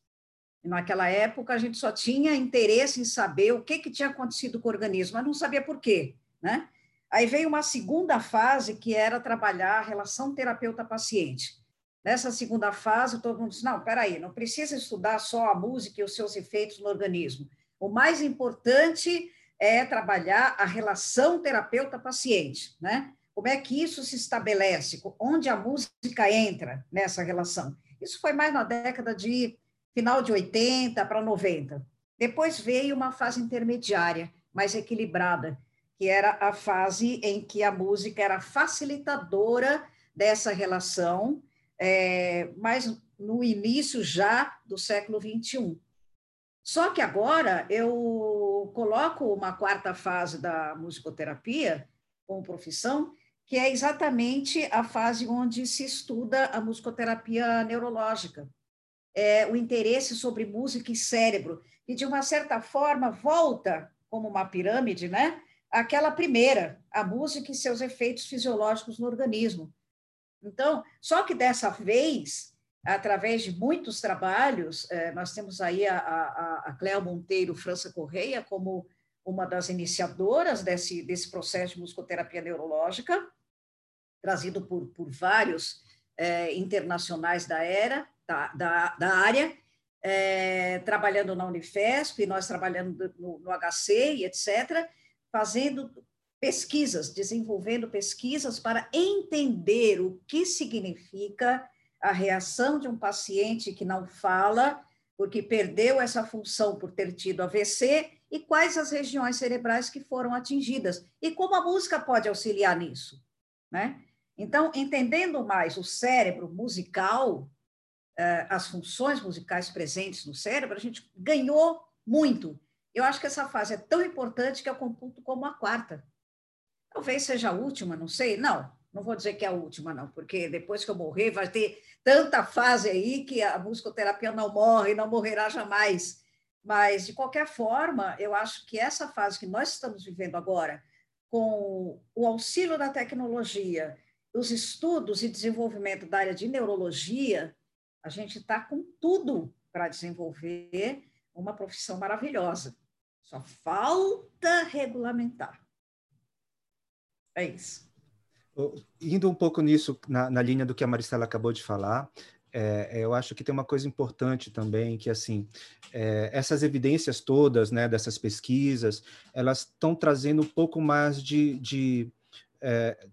Naquela época, a gente só tinha interesse em saber o que, que tinha acontecido com o organismo, mas não sabia por quê. Né? Aí veio uma segunda fase, que era trabalhar a relação terapeuta-paciente. Nessa segunda fase, todo mundo disse: não, peraí, não precisa estudar só a música e os seus efeitos no organismo. O mais importante é trabalhar a relação terapeuta-paciente, né? Como é que isso se estabelece? Onde a música entra nessa relação? Isso foi mais na década de final de 80 para 90. Depois veio uma fase intermediária, mais equilibrada, que era a fase em que a música era facilitadora dessa relação, é, mas no início já do século 21. Só que agora eu coloco uma quarta fase da musicoterapia como profissão, que é exatamente a fase onde se estuda a musicoterapia neurológica, é, o interesse sobre música e cérebro, e de uma certa forma volta como uma pirâmide, né? Aquela primeira, a música e seus efeitos fisiológicos no organismo. Então, só que dessa vez, através de muitos trabalhos, é, nós temos aí a, a, a Cléo Monteiro França Correia como uma das iniciadoras desse, desse processo de musicoterapia neurológica, trazido por, por vários é, internacionais da era, da, da, da área, é, trabalhando na Unifesp, nós trabalhando no, no HC e etc., fazendo pesquisas, desenvolvendo pesquisas para entender o que significa a reação de um paciente que não fala, porque perdeu essa função por ter tido AVC, e quais as regiões cerebrais que foram atingidas, e como a música pode auxiliar nisso, né? Então, entendendo mais o cérebro musical, eh, as funções musicais presentes no cérebro, a gente ganhou muito. Eu acho que essa fase é tão importante que eu computo como a quarta. Talvez seja a última, não sei. Não, não vou dizer que é a última, não, porque depois que eu morrer vai ter tanta fase aí que a musicoterapia não morre, não morrerá jamais. Mas, de qualquer forma, eu acho que essa fase que nós estamos vivendo agora, com o auxílio da tecnologia os estudos e desenvolvimento da área de neurologia, a gente está com tudo para desenvolver uma profissão maravilhosa. Só falta regulamentar. É isso. Indo um pouco nisso, na, na linha do que a Maristela acabou de falar, é, eu acho que tem uma coisa importante também, que assim, é, essas evidências todas, né, dessas pesquisas, elas estão trazendo um pouco mais de, de é,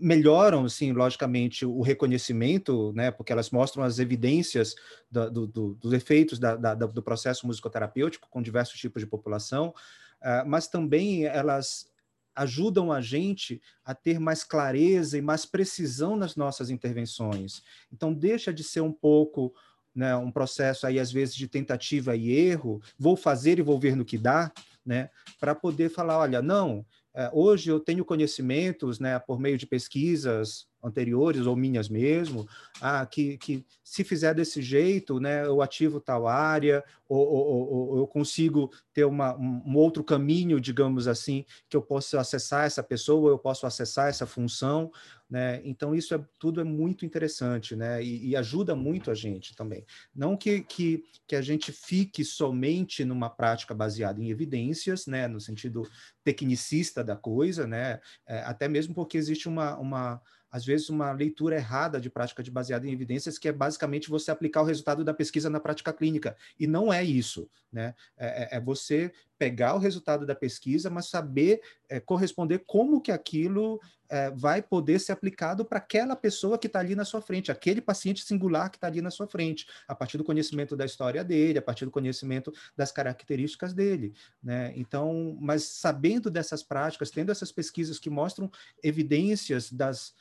melhoram, sim, logicamente, o reconhecimento, né, porque elas mostram as evidências do, do, dos efeitos da, da, do processo musicoterapêutico com diversos tipos de população, uh, mas também elas ajudam a gente a ter mais clareza e mais precisão nas nossas intervenções. Então, deixa de ser um pouco né, um processo aí, às vezes, de tentativa e erro, vou fazer e vou ver no que dá, né, para poder falar, olha, não, hoje eu tenho conhecimentos, né, por meio de pesquisas anteriores ou minhas mesmo, ah, que, que se fizer desse jeito, né, eu ativo tal área, ou, ou, ou eu consigo ter uma, um, outro caminho, digamos assim, que eu possa acessar essa pessoa, eu posso acessar essa função, né? Então isso é tudo é muito interessante, né? E, e, ajuda muito a gente também. Não que, que, que a gente fique somente numa prática baseada em evidências, né? No sentido tecnicista da coisa, né? É, até mesmo porque existe uma, uma às vezes, uma leitura errada de prática de baseada em evidências, que é basicamente você aplicar o resultado da pesquisa na prática clínica. E não é isso. Né? É, é, é você pegar o resultado da pesquisa, mas saber é, corresponder como que aquilo é, vai poder ser aplicado para aquela pessoa que está ali na sua frente, aquele paciente singular que está ali na sua frente, a partir do conhecimento da história dele, a partir do conhecimento das características dele. Né? Então, mas sabendo dessas práticas, tendo essas pesquisas que mostram evidências das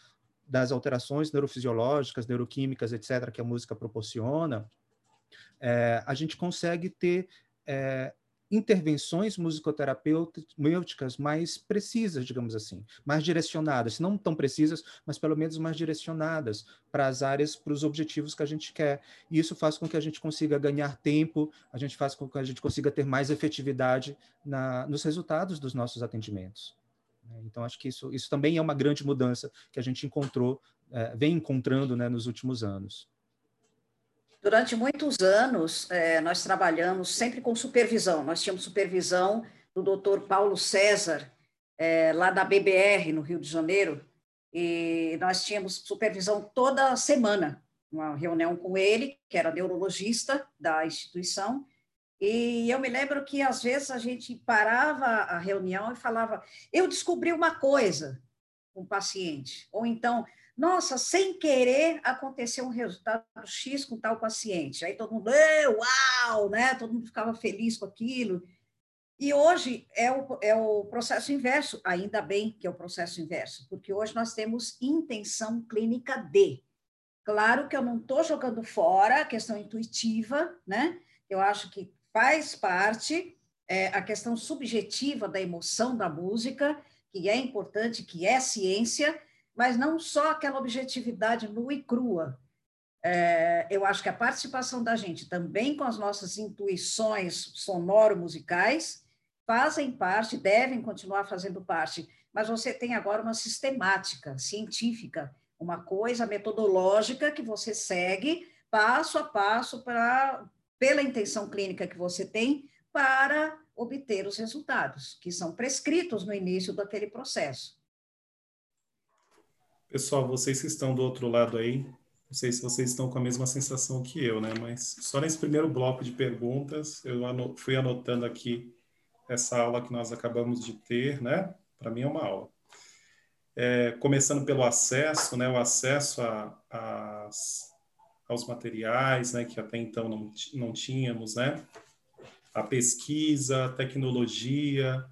das alterações neurofisiológicas, neuroquímicas, etc., que a música proporciona, é, a gente consegue ter é, intervenções musicoterapêuticas mais precisas, digamos assim, mais direcionadas, não tão precisas, mas pelo menos mais direcionadas para as áreas, para os objetivos que a gente quer. E isso faz com que a gente consiga ganhar tempo, a gente faz com que a gente consiga ter mais efetividade na, nos resultados dos nossos atendimentos. Né? Então, acho que isso, isso também é uma grande mudança que a gente encontrou, é, vem encontrando né, nos últimos anos. Durante muitos anos, é, nós trabalhamos sempre com supervisão. Nós tínhamos supervisão do doutor Paulo César, é, lá da BBR, no Rio de Janeiro, e nós tínhamos supervisão toda semana, uma reunião com ele, que era neurologista da instituição, e eu me lembro que, às vezes, a gente parava a reunião e falava: Eu descobri uma coisa com o paciente. Ou então, nossa, sem querer aconteceu um resultado X com tal paciente. Aí todo mundo, uau, né? Todo mundo ficava feliz com aquilo. E hoje é o, é o processo inverso, ainda bem que é o processo inverso, porque hoje nós temos intenção clínica D. Claro que eu não estou jogando fora a questão intuitiva, né? Eu acho que faz parte é, a questão subjetiva da emoção da música, que é importante, que é ciência, mas não só aquela objetividade nua e crua. É, eu acho que a participação da gente também com as nossas intuições sonoro-musicais fazem parte, devem continuar fazendo parte, mas você tem agora uma sistemática científica, uma coisa metodológica que você segue passo a passo para pela intenção clínica que você tem para obter os resultados, que são prescritos no início daquele processo. Pessoal, vocês que estão do outro lado aí, não sei se vocês estão com a mesma sensação que eu, né? Mas só nesse primeiro bloco de perguntas, eu fui anotando aqui essa aula que nós acabamos de ter, né? Para mim é uma aula. É, começando pelo acesso, né? O acesso a, a aos materiais, né, que até então não, não tínhamos, né? A pesquisa, a tecnologia,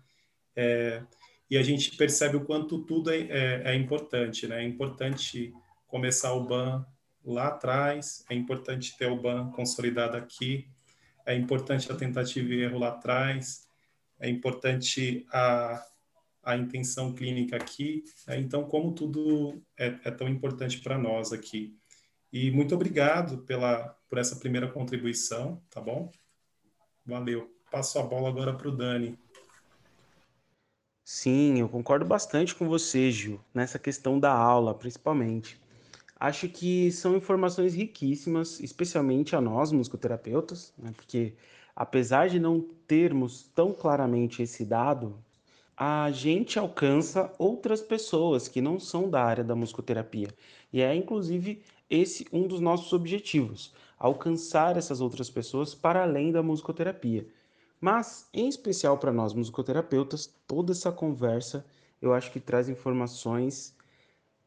é, e a gente percebe o quanto tudo é, é, é, importante, né? É importante começar o BAN lá atrás, é importante ter o BAN consolidado aqui, é importante a tentativa e erro lá atrás, é importante a, a intenção clínica aqui. Né? Então, como tudo é, é tão importante para nós aqui. E muito obrigado pela, por essa primeira contribuição, tá bom? Valeu. Passo a bola agora para o Dani. Sim, eu concordo bastante com você, Gil, nessa questão da aula, principalmente. Acho que são informações riquíssimas, especialmente a nós, musicoterapeutas, né? porque apesar de não termos tão claramente esse dado, a gente alcança outras pessoas que não são da área da musicoterapia. E é inclusive esse um dos nossos objetivos, alcançar essas outras pessoas para além da musicoterapia. Mas, em especial para nós musicoterapeutas, toda essa conversa eu acho que traz informações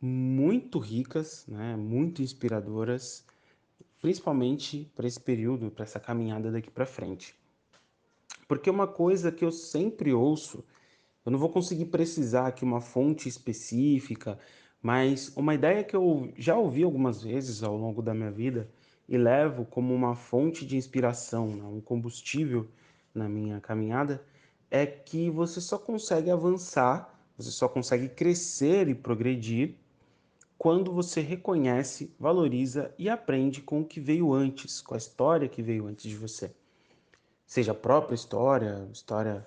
muito ricas, né, muito inspiradoras, principalmente para esse período, para essa caminhada daqui para frente. Porque uma coisa que eu sempre ouço, eu não vou conseguir precisar aqui uma fonte específica, mas uma ideia que eu já ouvi algumas vezes ao longo da minha vida e levo como uma fonte de inspiração, né, um combustível na minha caminhada, é que você só consegue avançar, você só consegue crescer e progredir quando você reconhece, valoriza e aprende com o que veio antes, com a história que veio antes de você. Seja a própria história, história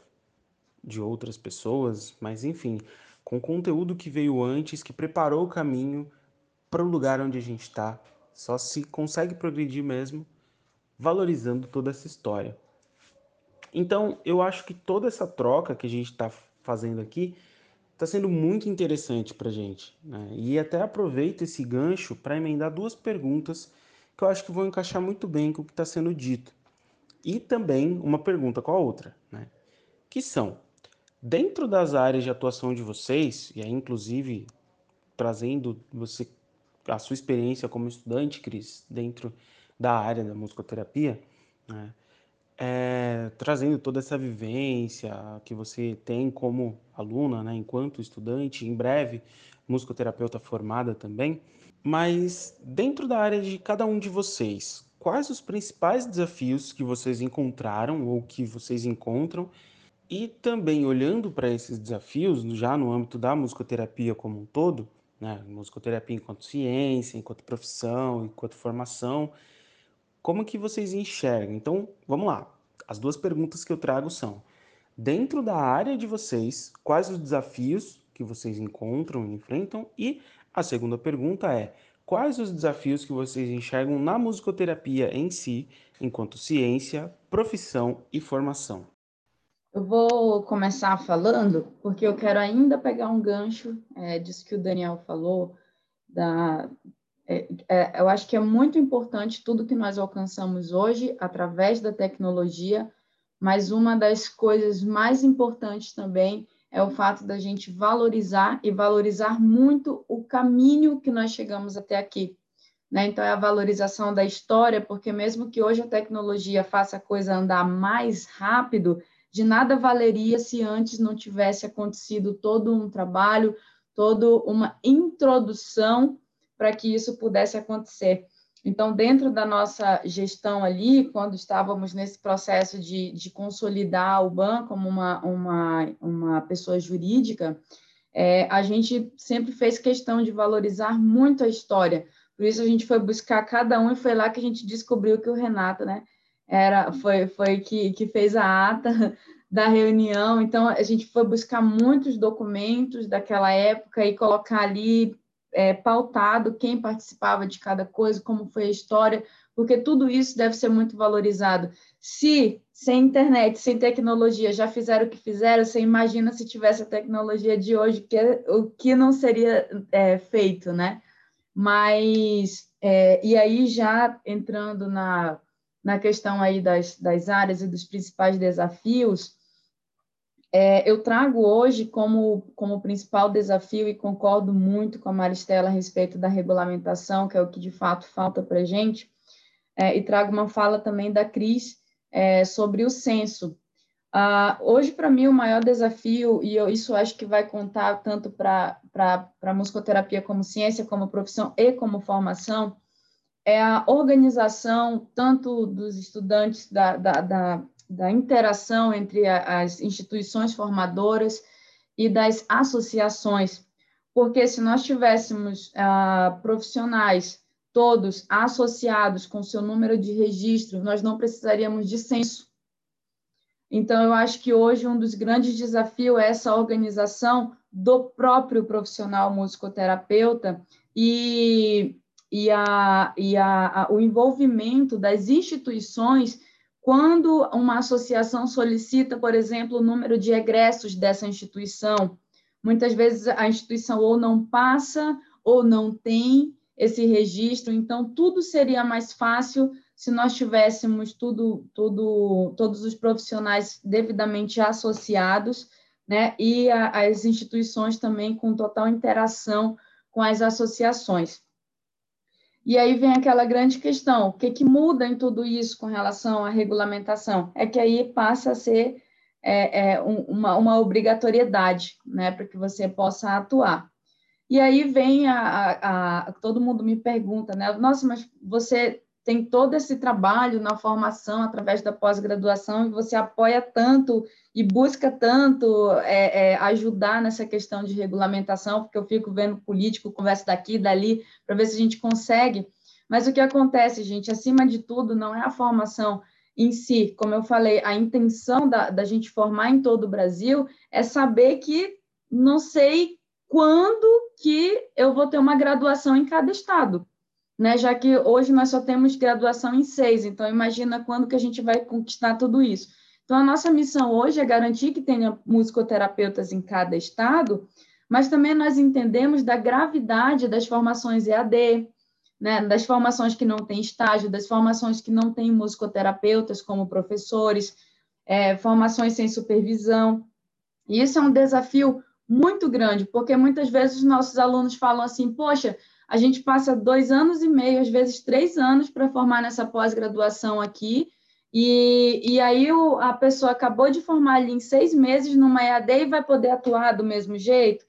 de outras pessoas, mas enfim, com o conteúdo que veio antes, que preparou o caminho para o lugar onde a gente está. Só se consegue progredir mesmo valorizando toda essa história. Então, eu acho que toda essa troca que a gente está fazendo aqui está sendo muito interessante para a gente. Né? E até aproveito esse gancho para emendar duas perguntas que eu acho que vão encaixar muito bem com o que está sendo dito. E também uma pergunta com a outra, né? que são, dentro das áreas de atuação de vocês, e aí inclusive trazendo você a sua experiência como estudante, Cris, dentro da área da musicoterapia, né? É, trazendo toda essa vivência que você tem como aluna, né, enquanto estudante, em breve musicoterapeuta formada também. Mas dentro da área de cada um de vocês, quais os principais desafios que vocês encontraram ou que vocês encontram? E também olhando para esses desafios, já no âmbito da musicoterapia como um todo, né, musicoterapia enquanto ciência, enquanto profissão, enquanto formação, como que vocês enxergam? Então, vamos lá. As duas perguntas que eu trago são: dentro da área de vocês, quais os desafios que vocês encontram e enfrentam? E a segunda pergunta é: quais os desafios que vocês enxergam na musicoterapia em si, enquanto ciência, profissão e formação? Eu vou começar falando, porque eu quero ainda pegar um gancho é, disso que o Daniel falou, da, é, é, eu acho que é muito importante tudo que nós alcançamos hoje através da tecnologia, mas uma das coisas mais importantes também é o fato da gente valorizar e valorizar muito o caminho que nós chegamos até aqui. Né? Então, é a valorização da história, porque mesmo que hoje a tecnologia faça a coisa andar mais rápido, de nada valeria se antes não tivesse acontecido todo um trabalho, toda uma introdução para que isso pudesse acontecer. Então, dentro da nossa gestão ali, quando estávamos nesse processo de, de consolidar o banco como uma, uma, uma pessoa jurídica, é, a gente sempre fez questão de valorizar muito a história. Por isso, a gente foi buscar cada um e foi lá que a gente descobriu que o Renato, né, era, foi, foi que, que fez a ata [laughs] da reunião. Então, a gente foi buscar muitos documentos daquela época e colocar ali é, pautado quem participava de cada coisa, como foi a história, porque tudo isso deve ser muito valorizado. Se sem internet, sem tecnologia, já fizeram o que fizeram, você imagina se tivesse a tecnologia de hoje, que é, o que não seria é, feito, né? Mas, é, e aí já entrando na, na questão aí das, das áreas e dos principais desafios, é, eu trago hoje como, como principal desafio, e concordo muito com a Maristela a respeito da regulamentação, que é o que de fato falta para a gente, é, e trago uma fala também da Cris é, sobre o censo. Ah, hoje, para mim, o maior desafio, e eu, isso acho que vai contar tanto para a musicoterapia como ciência, como profissão e como formação, é a organização tanto dos estudantes da, da, da da interação entre a, as instituições formadoras e das associações, porque se nós tivéssemos ah, profissionais todos associados com seu número de registro, nós não precisaríamos de censo. Então, eu acho que hoje um dos grandes desafios é essa organização do próprio profissional musicoterapeuta e, e, a, e a, a, o envolvimento das instituições quando uma associação solicita, por exemplo, o número de egressos dessa instituição, muitas vezes a instituição ou não passa ou não tem esse registro, então tudo seria mais fácil se nós tivéssemos tudo, tudo, todos os profissionais devidamente associados, né, e a, as instituições também com total interação com as associações. E aí vem aquela grande questão: o que, que muda em tudo isso com relação à regulamentação? É que aí passa a ser é, é, um, uma, uma, obrigatoriedade, né, para que você possa atuar. E aí vem a, a, a, todo mundo me pergunta, né? Nossa, mas você tem todo esse trabalho na formação através da pós-graduação e você apoia tanto e busca tanto é, é, ajudar nessa questão de regulamentação, porque eu fico vendo político, conversa daqui dali, para ver se a gente consegue. Mas o que acontece, gente, acima de tudo, não é a formação em si, como eu falei, a intenção da, da gente formar em todo o Brasil é saber que não sei quando que eu vou ter uma graduação em cada estado, né? Já que hoje nós só temos graduação em seis, então imagina quando que a gente vai conquistar tudo isso. Então a nossa missão hoje é garantir que tenha musicoterapeutas em cada estado, mas também nós entendemos da gravidade das formações EAD, né, das formações que não têm estágio, das formações que não têm musicoterapeutas como professores, é, formações sem supervisão. E isso é um desafio muito grande, porque muitas vezes os nossos alunos falam assim: poxa, a gente passa dois anos e meio, às vezes três anos, para formar nessa pós-graduação aqui, e, e aí o, a pessoa acabou de formar ali em seis meses numa EAD e vai poder atuar do mesmo jeito.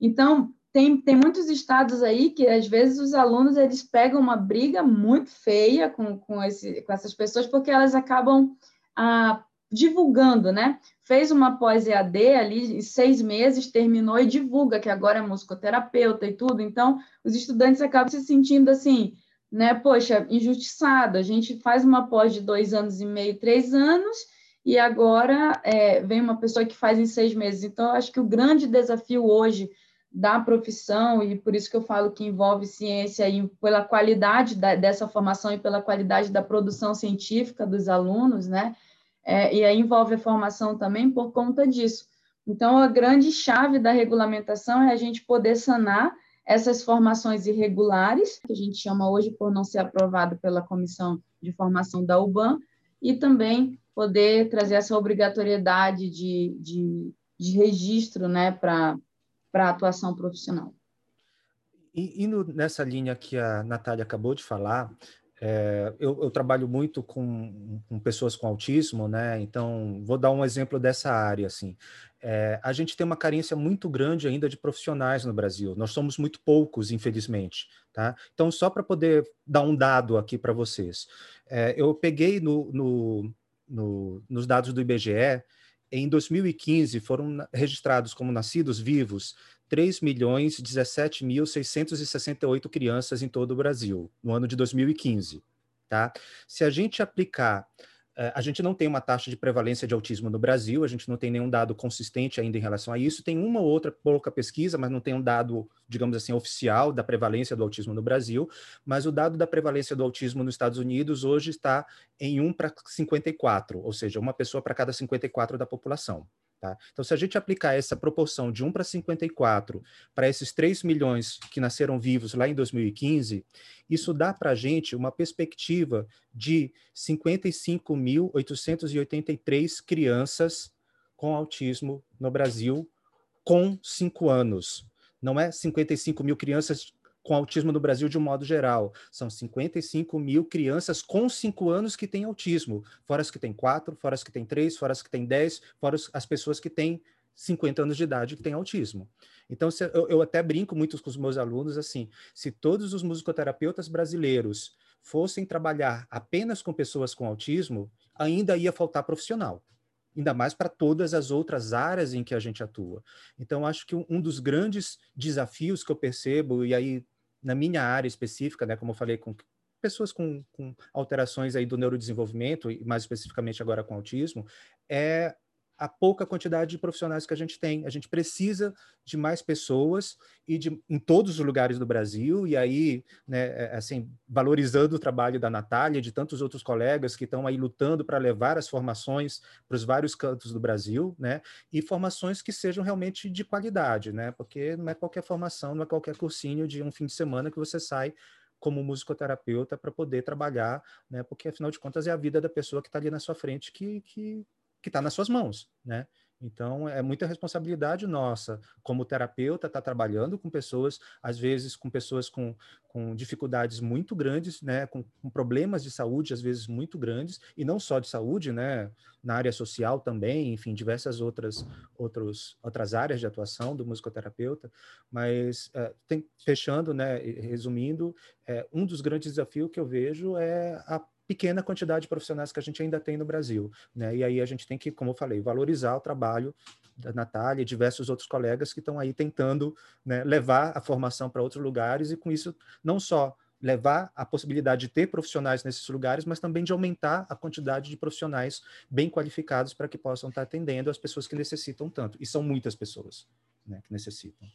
Então, tem, tem muitos estados aí que às vezes os alunos eles pegam uma briga muito feia com, com, esse, com essas pessoas porque elas acabam ah, divulgando, né? Fez uma pós-EAD ali em seis meses, terminou e divulga que agora é musicoterapeuta e tudo. Então, os estudantes acabam se sentindo assim, né? Poxa, injustiçado. A gente faz uma pós de dois anos e meio, três anos, e agora é, vem uma pessoa que faz em seis meses. Então, acho que o grande desafio hoje da profissão, e por isso que eu falo que envolve ciência e pela qualidade da, dessa formação e pela qualidade da produção científica dos alunos, né? É, e aí envolve a formação também por conta disso. Então, a grande chave da regulamentação é a gente poder sanar essas formações irregulares, que a gente chama hoje por não ser aprovado pela Comissão de Formação da UBAN, e também poder trazer essa obrigatoriedade de, de, de registro né, para a atuação profissional. E, indo nessa linha que a Natália acabou de falar, é, eu, eu, trabalho muito com, com, pessoas com autismo, né? Então, vou dar um exemplo dessa área, assim. É, a gente tem uma carência muito grande ainda de profissionais no Brasil. Nós somos muito poucos, infelizmente, tá? Então, só para poder dar um dado aqui para vocês, é, eu peguei no, no, no, nos dados do IBGE em 2015 foram registrados como nascidos vivos 3 milhões 17 mil 668 crianças em todo o Brasil, no ano de 2015. Tá? Se a gente aplicar é, a gente não tem uma taxa de prevalência de autismo no Brasil, a gente não tem nenhum dado consistente ainda em relação a isso. Tem uma ou outra pouca pesquisa, mas não tem um dado, digamos assim, oficial da prevalência do autismo no Brasil. Mas o dado da prevalência do autismo nos Estados Unidos hoje está em 1 para 54, ou seja, uma pessoa para cada 54 da população. Tá? Então, se a gente aplicar essa proporção de 1 para 54 para esses 3 milhões que nasceram vivos lá em 2015, isso dá para a gente uma perspectiva de 55.883 crianças com autismo no Brasil com 5 anos. Não é 55 mil crianças com autismo no Brasil de um modo geral. São 55 mil crianças com 5 anos que têm autismo, fora as que têm 4, fora as que têm 3, fora as que têm 10, fora as pessoas que têm 50 anos de idade que têm autismo. Então, se, eu, eu até brinco muito com os meus alunos assim: se todos os musicoterapeutas brasileiros fossem trabalhar apenas com pessoas com autismo, ainda ia faltar profissional ainda mais para todas as outras áreas em que a gente atua. Então, acho que um dos grandes desafios que eu percebo, e aí na minha área específica, né, como eu falei, com pessoas com, com alterações aí do neurodesenvolvimento, e mais especificamente agora com autismo, é a pouca quantidade de profissionais que a gente tem. A gente precisa de mais pessoas e de, em todos os lugares do Brasil, e aí, né, é, assim, valorizando o trabalho da Natália e de tantos outros colegas que estão aí lutando para levar as formações para os vários cantos do Brasil, né, e formações que sejam realmente de qualidade, né, porque não é qualquer formação, não é qualquer cursinho de um fim de semana que você sai como musicoterapeuta para poder trabalhar, né? Porque afinal de contas é a vida da pessoa que está ali na sua frente que, que que está nas suas mãos, né? Então, é muita responsabilidade nossa, como terapeuta, estar tá trabalhando com pessoas, às vezes com pessoas com, com dificuldades muito grandes, né, com, com, problemas de saúde, às vezes muito grandes, e não só de saúde, né, na área social também, enfim, diversas outras, outros, outras áreas de atuação do musicoterapeuta. Mas, é, tem, fechando, né, resumindo, é, um dos grandes desafios que eu vejo é a pequena quantidade de profissionais que a gente ainda tem no Brasil. Né? E aí a gente tem que, como eu falei, valorizar o trabalho da Natália e diversos outros colegas que estão aí tentando né, levar a formação para outros lugares e com isso não só levar a possibilidade de ter profissionais nesses lugares, mas também de aumentar a quantidade de profissionais bem qualificados para que possam estar atendendo as pessoas que necessitam tanto. E são muitas pessoas né, que necessitam.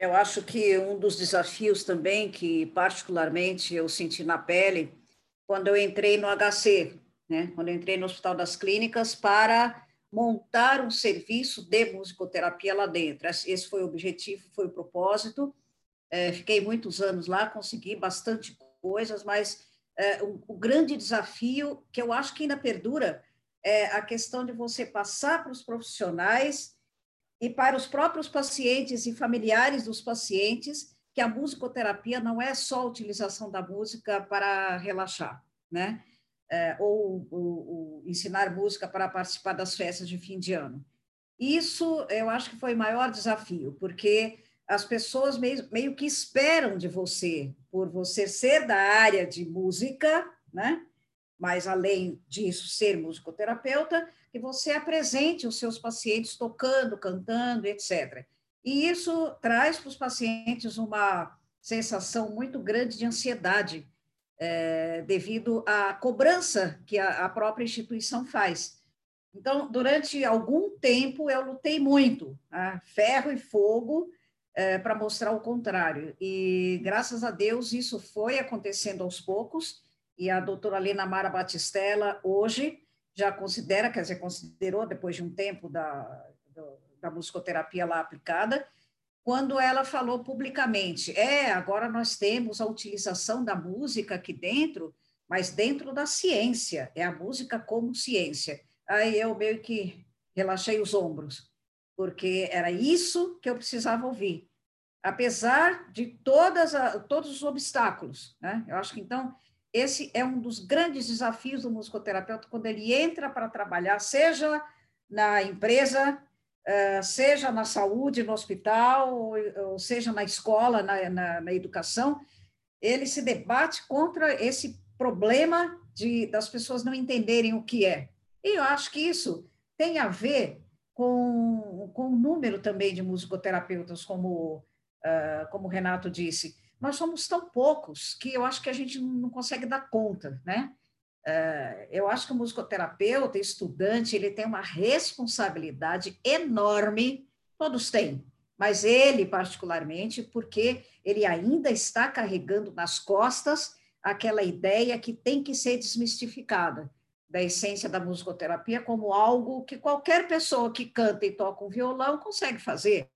Eu acho que um dos desafios também que particularmente eu senti na pele quando eu entrei no HC, né? quando eu entrei no Hospital das Clínicas, para montar um serviço de musicoterapia lá dentro. Esse foi o objetivo, foi o propósito. É, fiquei muitos anos lá, consegui bastante coisas, mas é, o, o, grande desafio, que eu acho que ainda perdura, é a questão de você passar para os profissionais e para os próprios pacientes e familiares dos pacientes que a musicoterapia não é só a utilização da música para relaxar, né? É, ou, ou, ou, ensinar música para participar das festas de fim de ano. Isso eu acho que foi o maior desafio, porque as pessoas meio, meio que esperam de você, por você ser da área de música, né? mas além disso, ser musicoterapeuta, que você apresente os seus pacientes tocando, cantando, etc. E isso traz para os pacientes uma sensação muito grande de ansiedade, é, devido à cobrança que a, a, própria instituição faz. Então, durante algum tempo, eu lutei muito, né? ferro e fogo, é, para mostrar o contrário. E, graças a Deus, isso foi acontecendo aos poucos, e a doutora Lena Mara Batistella, hoje, já considera, quer dizer, considerou, depois de um tempo da, do, da musicoterapia lá aplicada, quando ela falou publicamente: é, agora nós temos a utilização da música aqui dentro, mas dentro da ciência, é a música como ciência. Aí eu meio que relaxei os ombros, porque era isso que eu precisava ouvir, apesar de todas a, todos os obstáculos. Né? Eu acho que então esse é um dos grandes desafios do musicoterapeuta quando ele entra para trabalhar, seja na empresa seja na saúde, no hospital, ou seja na escola, na, na, na educação, ele se debate contra esse problema de, das pessoas não entenderem o que é. E eu acho que isso tem a ver com, com o número também de musicoterapeutas, como, uh, como o Renato disse. Nós somos tão poucos que eu acho que a gente não consegue dar conta, né? Eh, eu acho que o musicoterapeuta, estudante, ele tem uma responsabilidade enorme, todos têm, mas ele particularmente, porque ele ainda está carregando nas costas aquela ideia que tem que ser desmistificada da essência da musicoterapia como algo que qualquer pessoa que canta e toca um violão consegue fazer,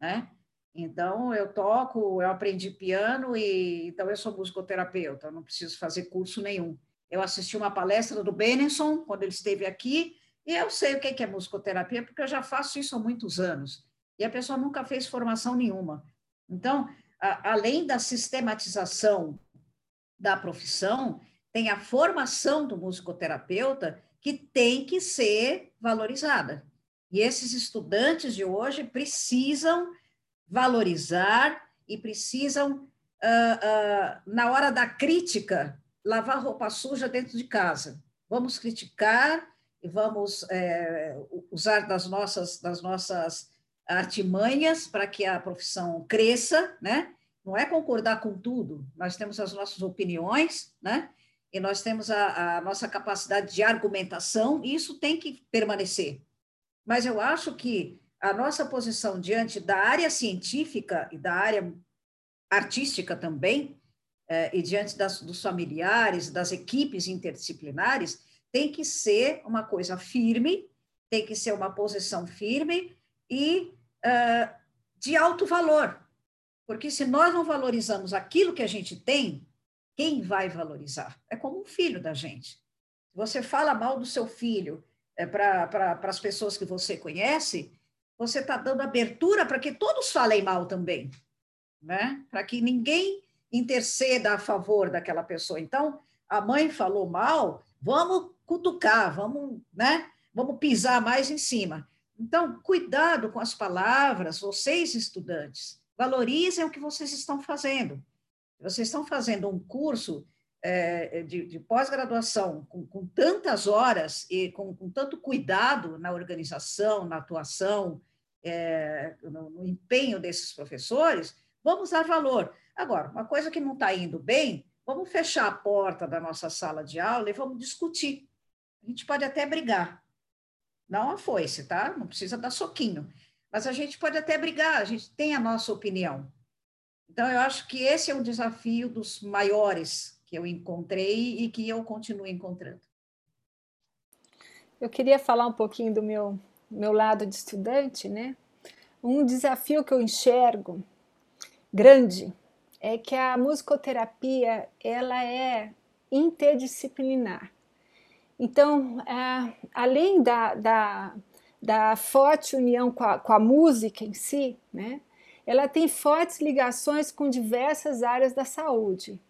né? Então, eu toco, eu aprendi piano e então eu sou musicoterapeuta, não preciso fazer curso nenhum. Eu assisti uma palestra do Benenson, quando ele esteve aqui, e eu sei o que é musicoterapia, porque eu já faço isso há muitos anos. E a pessoa nunca fez formação nenhuma. Então, a, além da sistematização da profissão, tem a formação do musicoterapeuta que tem que ser valorizada. E esses estudantes de hoje precisam valorizar e precisam, uh, uh, na hora da crítica, lavar roupa suja dentro de casa. Vamos criticar e vamos é, usar das nossas, das nossas artimanhas para que a profissão cresça, né? Não é concordar com tudo, nós temos as nossas opiniões, né? E nós temos a, a nossa capacidade de argumentação, e isso tem que permanecer. Mas eu acho que a nossa posição diante da área científica e da área artística também e diante das, dos familiares, das equipes interdisciplinares, tem que ser uma coisa firme, tem que ser uma posição firme e uh, de alto valor. Porque se nós não valorizamos aquilo que a gente tem, quem vai valorizar? É como um filho da gente. Você fala mal do seu filho, é, para as pessoas que você conhece, você está dando abertura para que todos falem mal também, né? Para que ninguém interceda a favor daquela pessoa. Então, a mãe falou mal, vamos cutucar, vamos, né? Vamos pisar mais em cima. Então, cuidado com as palavras, vocês estudantes, valorizem o que vocês estão fazendo. Vocês estão fazendo um curso é, de, de pós-graduação com, com, tantas horas e com, com, tanto cuidado na organização, na atuação, é, no, no, empenho desses professores, vamos dar valor. Agora, uma coisa que não está indo bem, vamos fechar a porta da nossa sala de aula e vamos discutir. A gente pode até brigar, não a foice, tá? Não precisa dar soquinho. Mas a gente pode até brigar, a gente tem a nossa opinião. Então, eu acho que esse é um desafio dos maiores que eu encontrei e que eu continuo encontrando. Eu queria falar um pouquinho do meu, meu lado de estudante, né? Um desafio que eu enxergo grande é que a musicoterapia ela é interdisciplinar. Então, é, além da, da, da, forte união com a, com a, música em si, né, ela tem fortes ligações com diversas áreas da saúde,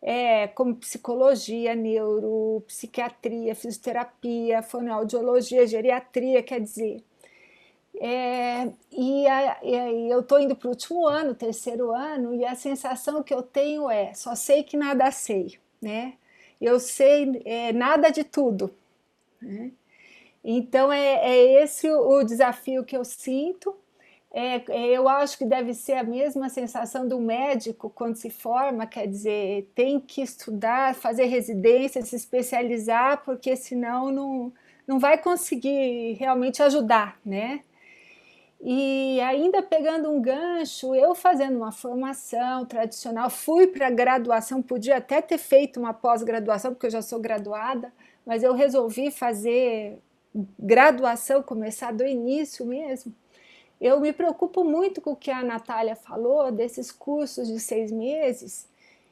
é, como psicologia, neuro, psiquiatria, fisioterapia, fonoaudiologia, geriatria, quer dizer. É, e, a, e eu estou indo para o último ano, terceiro ano, e a sensação que eu tenho é: só sei que nada sei, né? eu sei é, nada de tudo. Né? Então, é, é, esse o, o, desafio que eu sinto. É, é, eu acho que deve ser a mesma sensação do médico quando se forma, quer dizer, tem que estudar, fazer residência, se especializar, porque senão não, não vai conseguir realmente ajudar, né? E ainda pegando um gancho, eu fazendo uma formação tradicional, fui para graduação, podia até ter feito uma pós-graduação, porque eu já sou graduada, mas eu resolvi fazer graduação, começar do início mesmo. Eu me preocupo muito com o que a Natália falou, desses cursos de seis meses,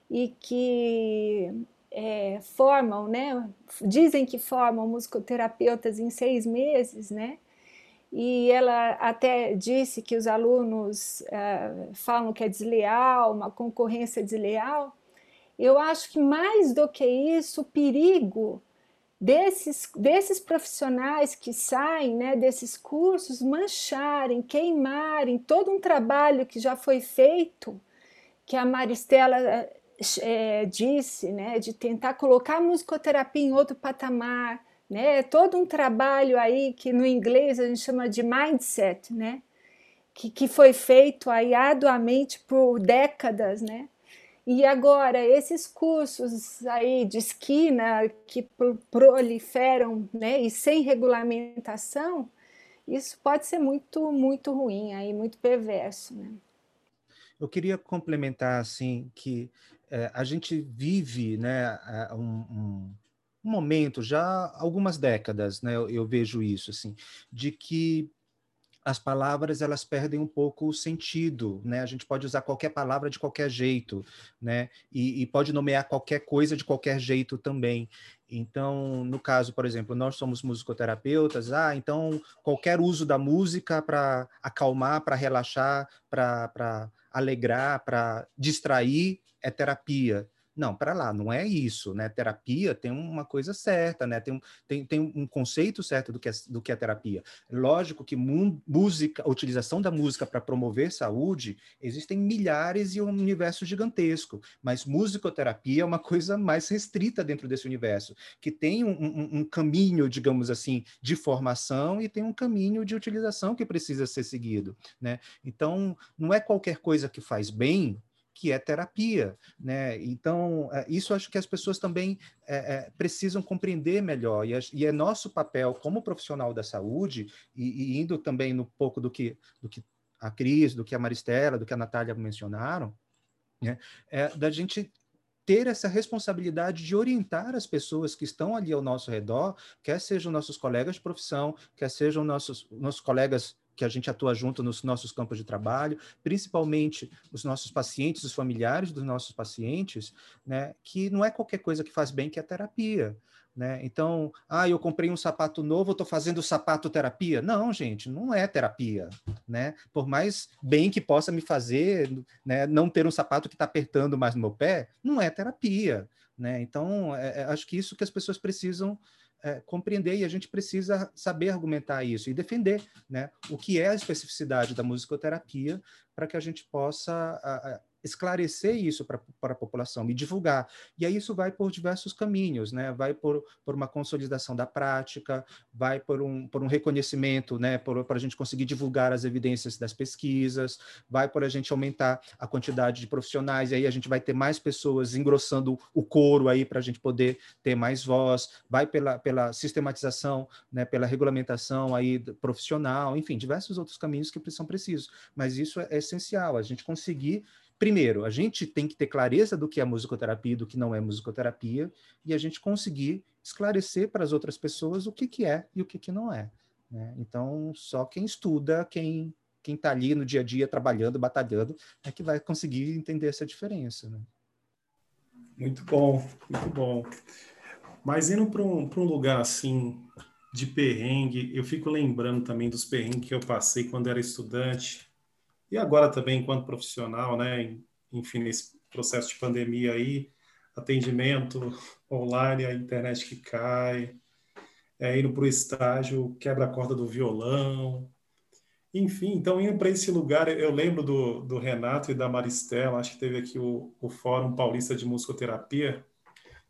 e que é, formam, né? Dizem que formam musicoterapeutas em seis meses, né? E ela até disse que os alunos uh, falam que é desleal, uma concorrência desleal. Eu acho que mais do que isso, o perigo desses, desses profissionais que saem né, desses cursos mancharem, queimarem todo um trabalho que já foi feito, que a Maristela é, disse, né, de tentar colocar a musicoterapia em outro patamar, né? É todo um trabalho aí que no inglês a gente chama de mindset, né? Que, que foi feito aí arduamente por décadas, né? E agora, esses cursos aí de esquina que proliferam né, e sem regulamentação, isso pode ser muito, muito ruim, aí, muito perverso. Né? Eu queria complementar assim que é, a gente vive né, um, um um momento, já algumas décadas, né, eu, eu, vejo isso, assim, de que as palavras elas perdem um pouco o sentido, né? A gente pode usar qualquer palavra de qualquer jeito, né? E, e pode nomear qualquer coisa de qualquer jeito também. Então, no caso, por exemplo, nós somos musicoterapeutas, ah, então qualquer uso da música para acalmar, para relaxar, para alegrar, para distrair é terapia. Não, para lá, não é isso, né? Terapia tem uma coisa certa, né? Tem, tem, tem um conceito certo do que é, do que é terapia. Lógico que música, a utilização da música para promover saúde, existem milhares e um universo gigantesco, mas musicoterapia é uma [laughs] coisa mais restrita dentro desse universo, que tem um, um, um caminho, digamos assim, de formação e tem um caminho de utilização que precisa ser seguido, né? Então, não é qualquer coisa que faz bem que é terapia, né? Então, é, isso acho que as pessoas também é, é, precisam compreender melhor, e, e, é nosso papel como profissional da saúde, e, e, indo também no pouco do que, do que a Cris, do que a Maristela, do que a Natália mencionaram, né? É, da gente ter essa responsabilidade de orientar as pessoas que estão ali ao nosso redor, quer sejam nossos colegas de profissão, quer sejam nossos, nossos colegas que a gente atua junto nos nossos campos de trabalho, principalmente os nossos pacientes, os familiares dos nossos pacientes, né, que não é qualquer coisa que faz bem que é terapia. Né? Então, ah, eu comprei um sapato novo, estou fazendo sapato terapia. Não, gente, não é terapia. Né? Por mais bem que possa me fazer, né, não ter um sapato que está apertando mais no meu pé, não é terapia. Né? Então, é, é, acho que isso que as pessoas precisam é, compreender e a gente precisa saber argumentar isso e defender né, o que é a especificidade da musicoterapia para que a gente possa a, esclarecer isso para a população e divulgar. E aí isso vai por diversos caminhos, né? Vai por, por uma consolidação da prática, vai por um, por um reconhecimento, né? Para a gente conseguir divulgar as evidências das pesquisas, vai por a gente aumentar a quantidade de profissionais, e aí a gente vai ter mais pessoas engrossando o coro aí para a gente poder ter mais voz, vai pela, pela sistematização, né? Pela regulamentação aí profissional, enfim, diversos outros caminhos que são precisos. Mas isso é essencial, a gente conseguir primeiro, a gente tem que ter clareza do que é musicoterapia e do que não é musicoterapia, e a gente conseguir esclarecer para as outras pessoas o que, que é e o que, que não é. Né? Então, só quem estuda, quem quem está ali no dia a dia trabalhando, batalhando, é que vai conseguir entender essa diferença. Né? Muito bom, muito bom. Mas indo para um, um lugar assim de perrengue, eu fico lembrando também dos perrengues que eu passei quando era estudante e agora também enquanto profissional, né? Enfim, nesse processo de pandemia aí, atendimento [laughs] online, a internet que cai, é, indo para o estágio, quebra a corda do violão. Enfim, então indo para esse lugar, eu lembro do, do Renato e da Maristela, acho que teve aqui o, o Fórum Paulista de Musicoterapia,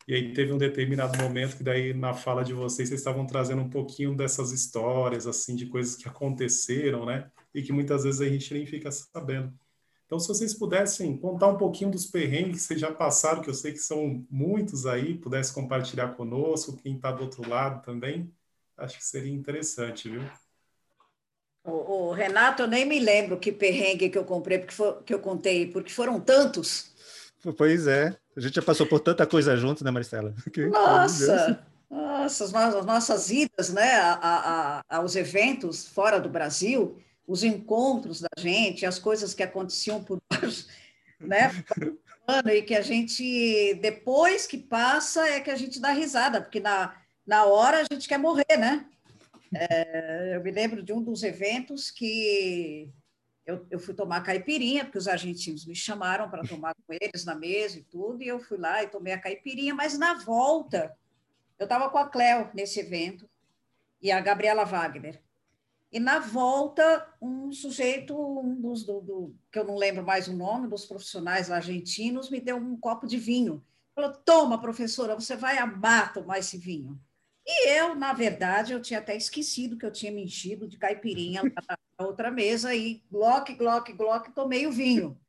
e aí teve um determinado momento que daí na fala de vocês vocês estavam trazendo um pouquinho dessas histórias assim de coisas que aconteceram, né? E que muitas vezes a gente nem fica sabendo. Então, se vocês pudessem contar um pouquinho dos perrengues que vocês já passaram, que eu sei que são muitos aí, pudesse compartilhar conosco, quem está do outro lado também, acho que seria interessante, viu? O, o, Renato, eu nem me lembro que perrengue que eu comprei, porque for, que eu contei, porque foram tantos. Pois é, a gente já passou por tanta coisa junto, né, Marcela? [laughs] Nossa, nossa as, nossas, as nossas idas né, a, a, aos eventos fora do Brasil, os encontros da gente, as coisas que aconteciam por baixo, [laughs] né? e que a gente, depois que passa, é que a gente dá risada, porque na, na hora a gente quer morrer, né? É, eu me lembro de um dos eventos que eu, eu fui tomar caipirinha, porque os argentinos me chamaram para tomar com eles na mesa e tudo, e eu fui lá e tomei a caipirinha, mas na volta, eu estava com a Cléo nesse evento, e a Gabriela Wagner. E na volta, um sujeito, um dos, do, do, que eu não lembro mais o nome, dos profissionais argentinos, me deu um copo de vinho. Falou: Toma, professora, você vai amar tomar esse vinho. E eu, na verdade, eu tinha até esquecido que eu tinha me enchido de caipirinha na outra mesa e glock, glock, glock, tomei o vinho.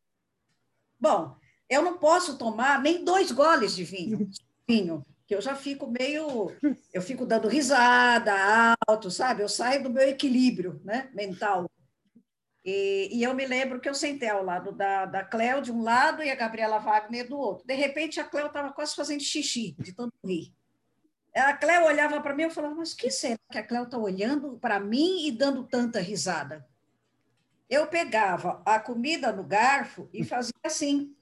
Bom, eu não posso tomar nem dois goles de vinho. vinho que eu já fico meio, eu fico dando risada alto, sabe? Eu saio do meu equilíbrio, né, mental. E, e, eu me lembro que eu sentei ao lado da, da Cléo de um lado e a Gabriela Wagner do outro. De repente, a Cléo estava quase fazendo xixi, de tanto rir. A Cléo olhava para mim e falava, mas que será que a Cléo está olhando para mim e dando tanta risada? Eu pegava a comida no garfo e fazia assim.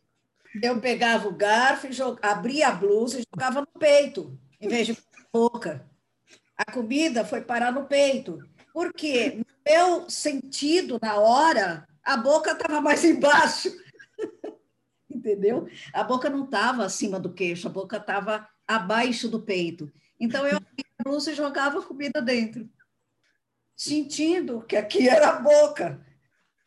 Eu pegava o garfo, e abria a blusa e jogava no peito, em vez de na boca. A comida foi parar no peito. Porque no meu sentido, na hora, a boca estava mais embaixo. [laughs] Entendeu? A boca não estava acima do queixo, a boca estava abaixo do peito. Então eu abria a blusa e jogava a comida dentro, sentindo que aqui era a boca.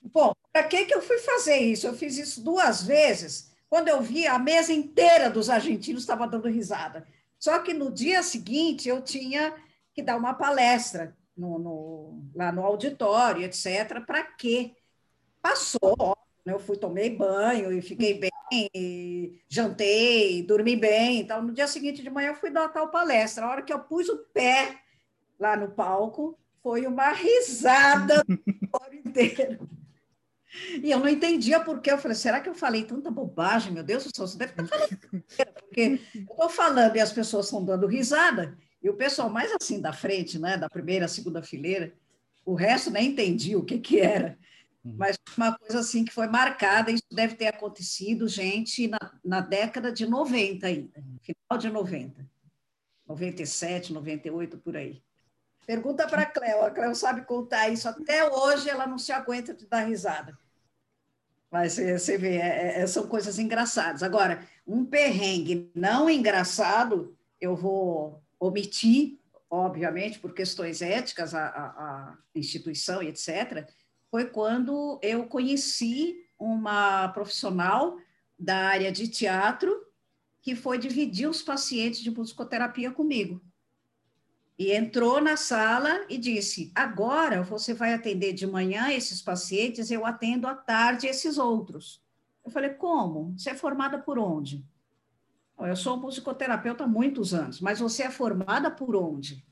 Bom, para que, que eu fui fazer isso? Eu fiz isso duas vezes quando eu vi, a mesa inteira dos argentinos estava dando risada. Só que no dia seguinte eu tinha que dar uma palestra no, no, lá no auditório, etc. Para quê? Passou, né? eu fui, tomei banho e fiquei bem, e jantei, dormi bem. Então, no dia seguinte de manhã eu fui dar tal palestra. A hora que eu pus o pé lá no palco, foi uma risada [laughs] o inteiro. E eu não entendia por quê. Eu falei, será que eu falei tanta bobagem? Meu Deus do céu, você deve estar falando [laughs] porque eu estou falando e as pessoas estão dando risada, e o pessoal mais assim da frente, né, da primeira, segunda fileira, O resto nem entendi o que, que era. Uhum. Mas uma coisa assim que foi marcada, isso deve ter acontecido, gente, na, na década de 90 ainda, final de 90. 97, 98, por aí. Pergunta para a Cleo. A Cleo sabe contar isso. Até hoje ela não se aguenta de dar risada. Mas você vê, é, é, são coisas engraçadas. Agora, um perrengue não engraçado, eu vou omitir, obviamente, por questões éticas, a, a, a instituição e etc., foi quando eu conheci uma profissional da área de teatro que foi dividir os pacientes de musicoterapia comigo. E entrou na sala e disse: Agora você vai atender de manhã esses pacientes, eu atendo à tarde esses outros. Eu falei: Como? Você é formada por onde? Eu sou musicoterapeuta há muitos anos, mas você é formada por onde?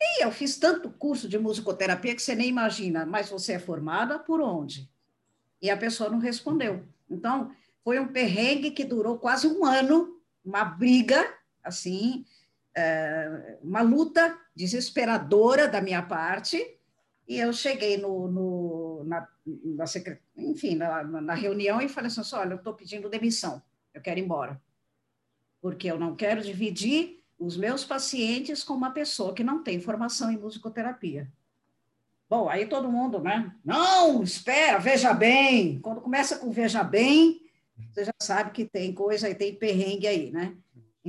E eu fiz tanto curso de musicoterapia que você nem imagina, mas você é formada por onde? E a pessoa não respondeu. Então, foi um perrengue que durou quase um ano uma briga, assim, uma luta desesperadora da minha parte, e eu cheguei no, no na, na enfim, na, na, reunião e falei assim, olha, eu estou pedindo demissão, eu quero ir embora, porque eu não quero dividir os meus pacientes com uma pessoa que não tem formação em musicoterapia. Bom, aí todo mundo, né? Não, espera, veja bem. Quando começa com veja bem, você já sabe que tem coisa e tem perrengue aí, né?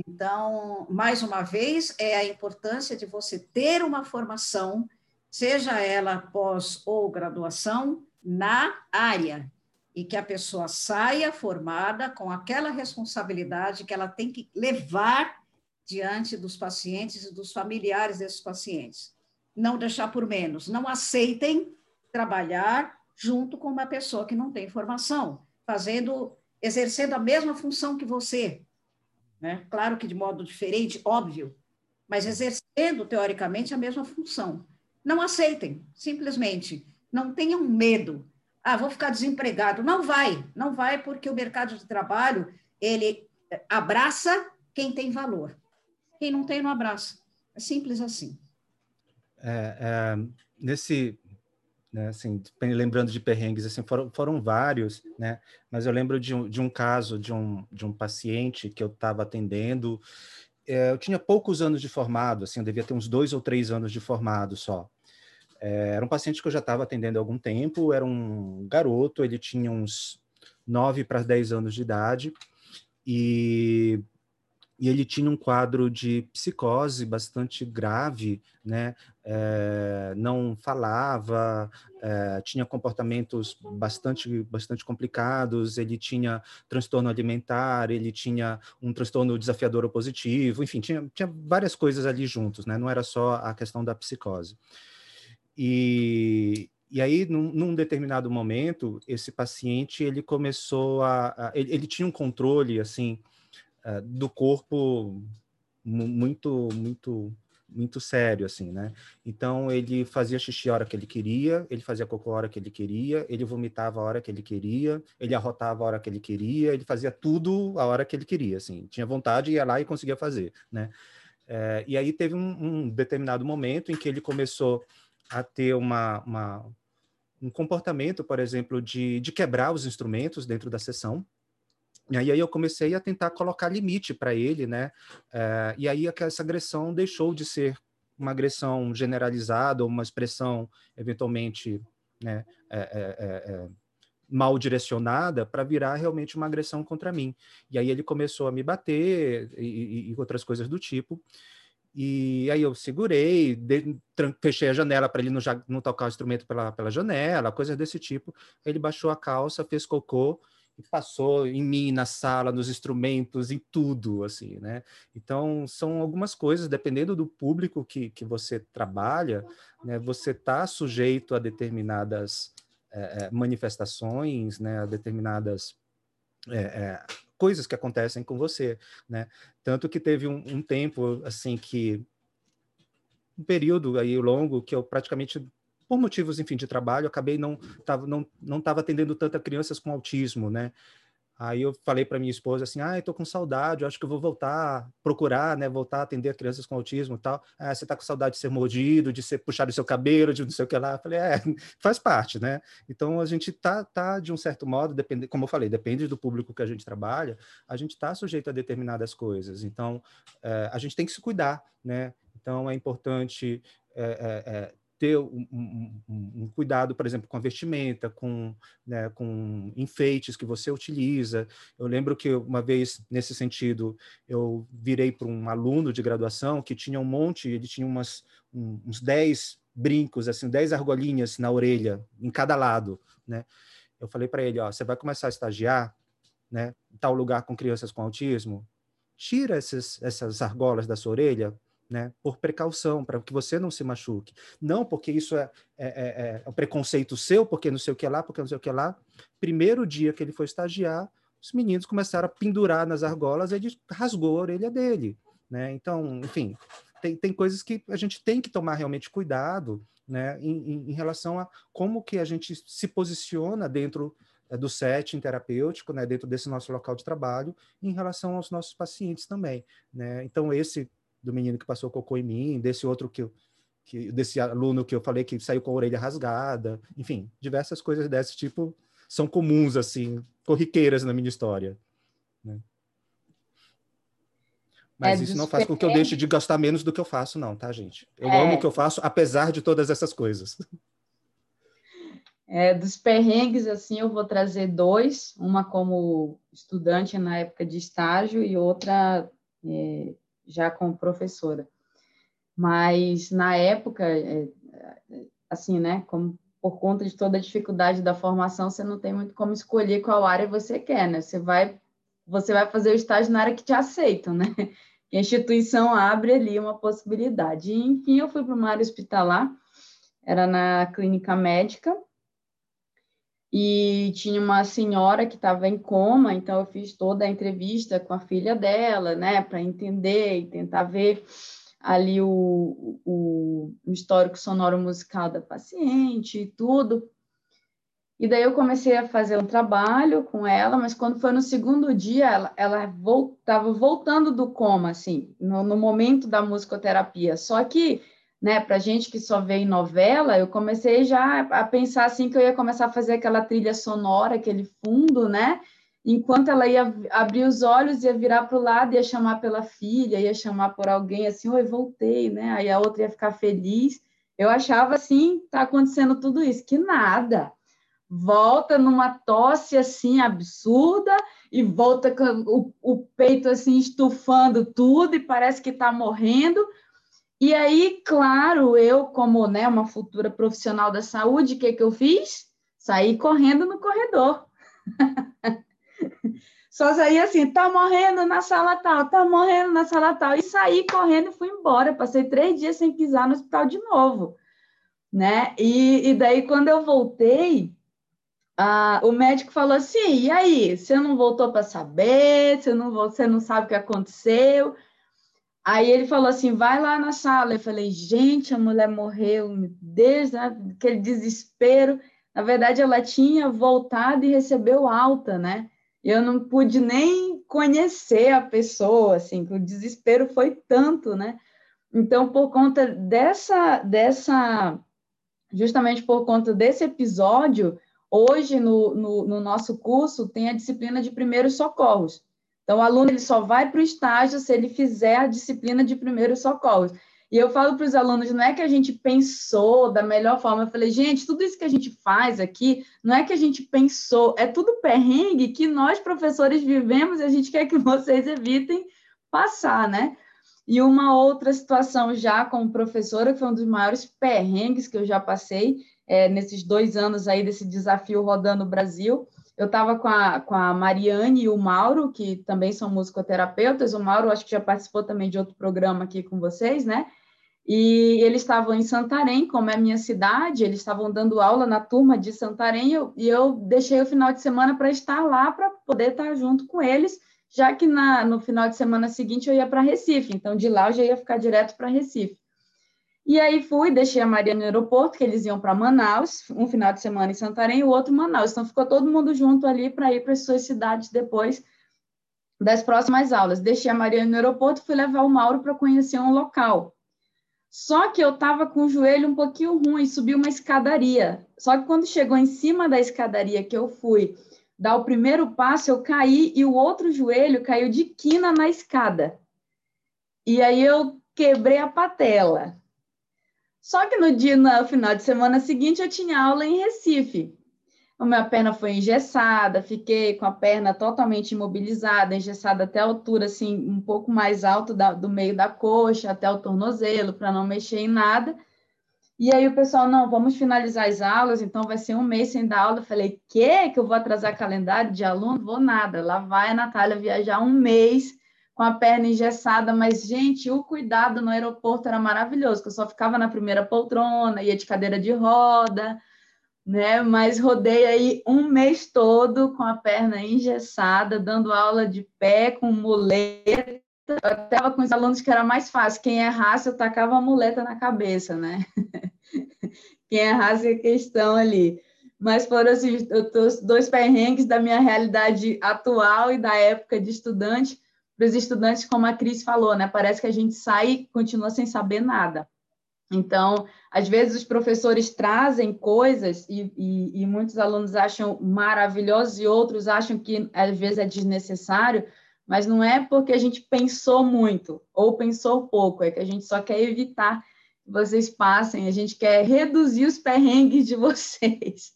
Então, mais uma vez, é a importância de você ter uma formação, seja ela pós ou graduação, na área, e que a pessoa saia formada com aquela responsabilidade que ela tem que levar diante dos pacientes e dos familiares desses pacientes. Não deixar por menos, não aceitem trabalhar junto com uma pessoa que não tem formação, fazendo exercendo a mesma função que você, né? Claro que de modo diferente, óbvio, mas exercendo teoricamente a mesma função. Não aceitem, simplesmente. Não tenham medo. Ah, vou ficar desempregado. Não vai, não vai, porque o mercado de trabalho ele abraça quem tem valor. Quem não tem, não abraça. É simples assim. É, é, nesse né? Assim, lembrando de perrengues, assim, foram, foram vários, né? Mas eu lembro de um, de um caso de um, de um paciente que eu estava atendendo. É, eu tinha poucos anos de formado, assim, eu devia ter uns dois ou três anos de formado só. É, era um paciente que eu já estava atendendo há algum tempo, era um garoto, ele tinha uns nove para dez anos de idade, e e ele tinha um quadro de psicose bastante grave, né? É, não falava, é, tinha comportamentos bastante, bastante complicados, ele tinha transtorno alimentar, ele tinha um transtorno desafiador opositivo, enfim, tinha, tinha várias coisas ali juntos, né? Não era só a questão da psicose. E, e aí, num, num, determinado momento, esse paciente ele começou a, a ele, ele, tinha um controle assim uh, do corpo muito, muito, muito sério, assim, né? Então, ele fazia xixi a hora que ele queria, ele fazia cocô a hora que ele queria, ele vomitava a hora que ele queria, ele arrotava a hora que ele queria, ele fazia tudo a hora que ele queria, assim. Tinha vontade, ia lá e conseguia fazer, né? É, e aí teve um, um, determinado momento em que ele começou a ter uma, uma um comportamento, por exemplo, de, de quebrar os instrumentos dentro da sessão, e aí eu comecei a tentar colocar limite para ele, né? É, e aí essa agressão deixou de ser uma agressão generalizada, uma expressão eventualmente né, é, é mal direcionada, para virar realmente uma agressão contra mim. E aí ele começou a me bater e, e outras coisas do tipo. E aí eu segurei, de, fechei a janela para ele não, não tocar o instrumento pela, pela janela, coisas desse tipo. Ele baixou a calça, fez cocô passou em mim, na sala, nos instrumentos, em tudo, assim, né? Então, são algumas coisas, dependendo do público que, que você trabalha, né? Você está sujeito a determinadas é, manifestações, né? A determinadas é, coisas que acontecem com você, né? Tanto que teve um, um tempo, assim, que um período aí longo que eu praticamente por motivos, enfim, de trabalho, acabei não tava, não não estava atendendo tanta crianças com autismo, né? Aí eu falei para minha esposa assim, ah, eu tô com saudade, eu acho que eu vou voltar, procurar, né, voltar a atender crianças com autismo e tal. Ah, você tá com saudade de ser mordido, de ser puxado o seu cabelo, de não sei o que lá. Eu falei, é, [laughs] faz parte, né? Então a gente tá, tá de um certo modo, depende, como eu falei, depende do público que a gente trabalha, a gente tá sujeito a determinadas coisas. Então é, a gente tem que se cuidar, né? Então é importante é, é, ter um, um, um, cuidado, por exemplo, com a vestimenta, com, né, com enfeites que você utiliza. Eu lembro que uma vez, nesse sentido, eu virei para um aluno de graduação que tinha um monte, ele tinha umas, uns 10 brincos, assim, 10 argolinhas na orelha, em cada lado, né? Eu falei para ele, ó, você vai começar a estagiar, né, em tal lugar com crianças com autismo, tira esses, essas argolas da sua orelha, né, por precaução, para que você não se machuque. Não porque isso é, é, é, é um preconceito seu, porque não sei o que lá, porque não sei o que lá. Primeiro dia que ele foi estagiar, os meninos começaram a pendurar nas argolas, ele rasgou a orelha dele. Né? Então, enfim, tem, tem coisas que a gente tem que tomar realmente cuidado né, em, em relação a como que a gente se posiciona dentro é, do setting terapêutico, né, dentro desse nosso local de trabalho, em relação aos nossos pacientes também. Né? Então, esse do menino que passou cocô em mim, desse outro que, eu, que desse aluno que eu falei que saiu com a orelha rasgada, enfim, diversas coisas desse tipo são comuns assim, corriqueiras na minha história. Né? Mas é, isso não faz com que eu deixe de gostar menos do que eu faço, não, tá, gente? Eu é... amo o que eu faço, apesar de todas essas coisas. É, dos perrengues, assim, eu vou trazer dois, uma como estudante na época de estágio e outra é, já como professora. Mas na época, é, assim, né, como por conta de toda a dificuldade da formação, você não tem muito como escolher qual área você quer, né? Você vai você vai fazer o estágio na área que te aceitam, né? a instituição abre ali uma possibilidade. E, enfim, eu fui para uma área hospitalar, era na clínica médica, e tinha uma senhora que estava em coma, então eu fiz toda a entrevista com a filha dela, né, para entender e tentar ver ali o, o, o, histórico sonoro musical da paciente e tudo. E daí eu comecei a fazer um trabalho com ela, mas quando foi no segundo dia, ela, ela estava voltando do coma, assim, no, no momento da musicoterapia. Só que né, para gente que só vê em novela, eu comecei já a pensar assim que eu ia começar a fazer aquela trilha sonora, aquele fundo, né? Enquanto ela ia abrir os olhos, ia virar para o lado, ia chamar pela filha, ia chamar por alguém assim, oi, voltei, né? Aí a outra ia ficar feliz. Eu achava assim, tá acontecendo tudo isso, que nada. Volta numa tosse assim absurda e volta com o, o peito assim estufando tudo e parece que está morrendo e aí, claro, eu, como né, uma futura profissional da saúde, o que, que eu fiz? Saí correndo no corredor. [laughs] Só saí assim, tá morrendo na sala tal, tá morrendo na sala tal. E saí correndo e fui embora. Passei três dias sem pisar no hospital de novo. Né? E, e daí, quando eu voltei, o médico falou assim: e aí, você não voltou para saber? Você não, você não sabe o que aconteceu? Aí ele falou assim: vai lá na sala. Eu falei: gente, a mulher morreu, desde aquele desespero. Na verdade, ela tinha voltado e recebeu alta, né? Eu não pude nem conhecer a pessoa, assim, que o desespero foi tanto, né? Então, por conta dessa, dessa, justamente por conta desse episódio, hoje no, no, no nosso curso tem a disciplina de primeiros socorros. Então, o aluno ele só vai para o estágio se ele fizer a disciplina de primeiros socorros. E eu falo para os alunos, não é que a gente pensou da melhor forma. Eu falei, gente, tudo isso que a gente faz aqui, não é que a gente pensou, é tudo perrengue que nós, professores, vivemos e a gente quer que [laughs] vocês evitem passar, né? E uma outra situação já como professora, que foi um dos maiores perrengues que eu já passei é, nesses dois anos aí desse desafio rodando o Brasil, eu estava com a, com a Mariane e o Mauro, que também são musicoterapeutas. O Mauro, acho que já participou também de outro programa aqui com vocês, né? E eles estavam em Santarém, como é minha cidade, eles estavam dando aula na turma de Santarém, eu, e eu deixei o final de semana para estar lá, para poder estar junto com eles, já que na, no final de semana seguinte eu ia para Recife, então de lá eu já ia ficar direto para Recife. E aí fui, deixei a Maria no aeroporto, que eles iam para Manaus, um final de semana em Santarém e o outro em Manaus. Então ficou todo mundo junto ali para ir para as suas cidades depois das próximas aulas. Deixei a Maria no aeroporto, fui levar o Mauro para conhecer um local. Só que eu estava com o joelho um pouquinho ruim, subi uma escadaria. Só que quando chegou em cima da escadaria que eu fui dar o primeiro passo, eu caí e o outro joelho caiu de quina na escada. E aí eu quebrei a patela. Só que no dia, no final de semana seguinte, eu tinha aula em Recife. A minha perna foi engessada, fiquei com a perna totalmente imobilizada, engessada até a altura, assim, um pouco mais alto da, do meio da coxa, até o tornozelo, para não mexer em nada. E aí o pessoal, não, vamos finalizar as aulas, então vai ser um mês sem dar aula. Eu falei, que que eu vou atrasar calendário de aluno? Vou nada. Lá vai a Natália viajar um mês com a perna engessada, mas, gente, o cuidado no aeroporto era maravilhoso, que eu só ficava na primeira poltrona, ia de cadeira de roda, né? Mas rodei aí um mês todo com a perna engessada, dando aula de pé com muleta. Eu estava com os alunos que era mais fácil. Quem errasse, eu tacava a muleta na cabeça, né? [laughs] Quem errasse a questão ali. Mas foram assim, os dois perrengues da minha realidade atual e da época de estudante. Para os estudantes, como a Cris falou, né? Parece que a gente sai e continua sem saber nada. Então, às vezes os professores trazem coisas e, e, e, muitos alunos acham maravilhosos e outros acham que às vezes é desnecessário, mas não é porque a gente pensou muito ou pensou pouco, é que a gente só quer evitar que vocês passem, a gente quer reduzir os perrengues de [laughs] vocês,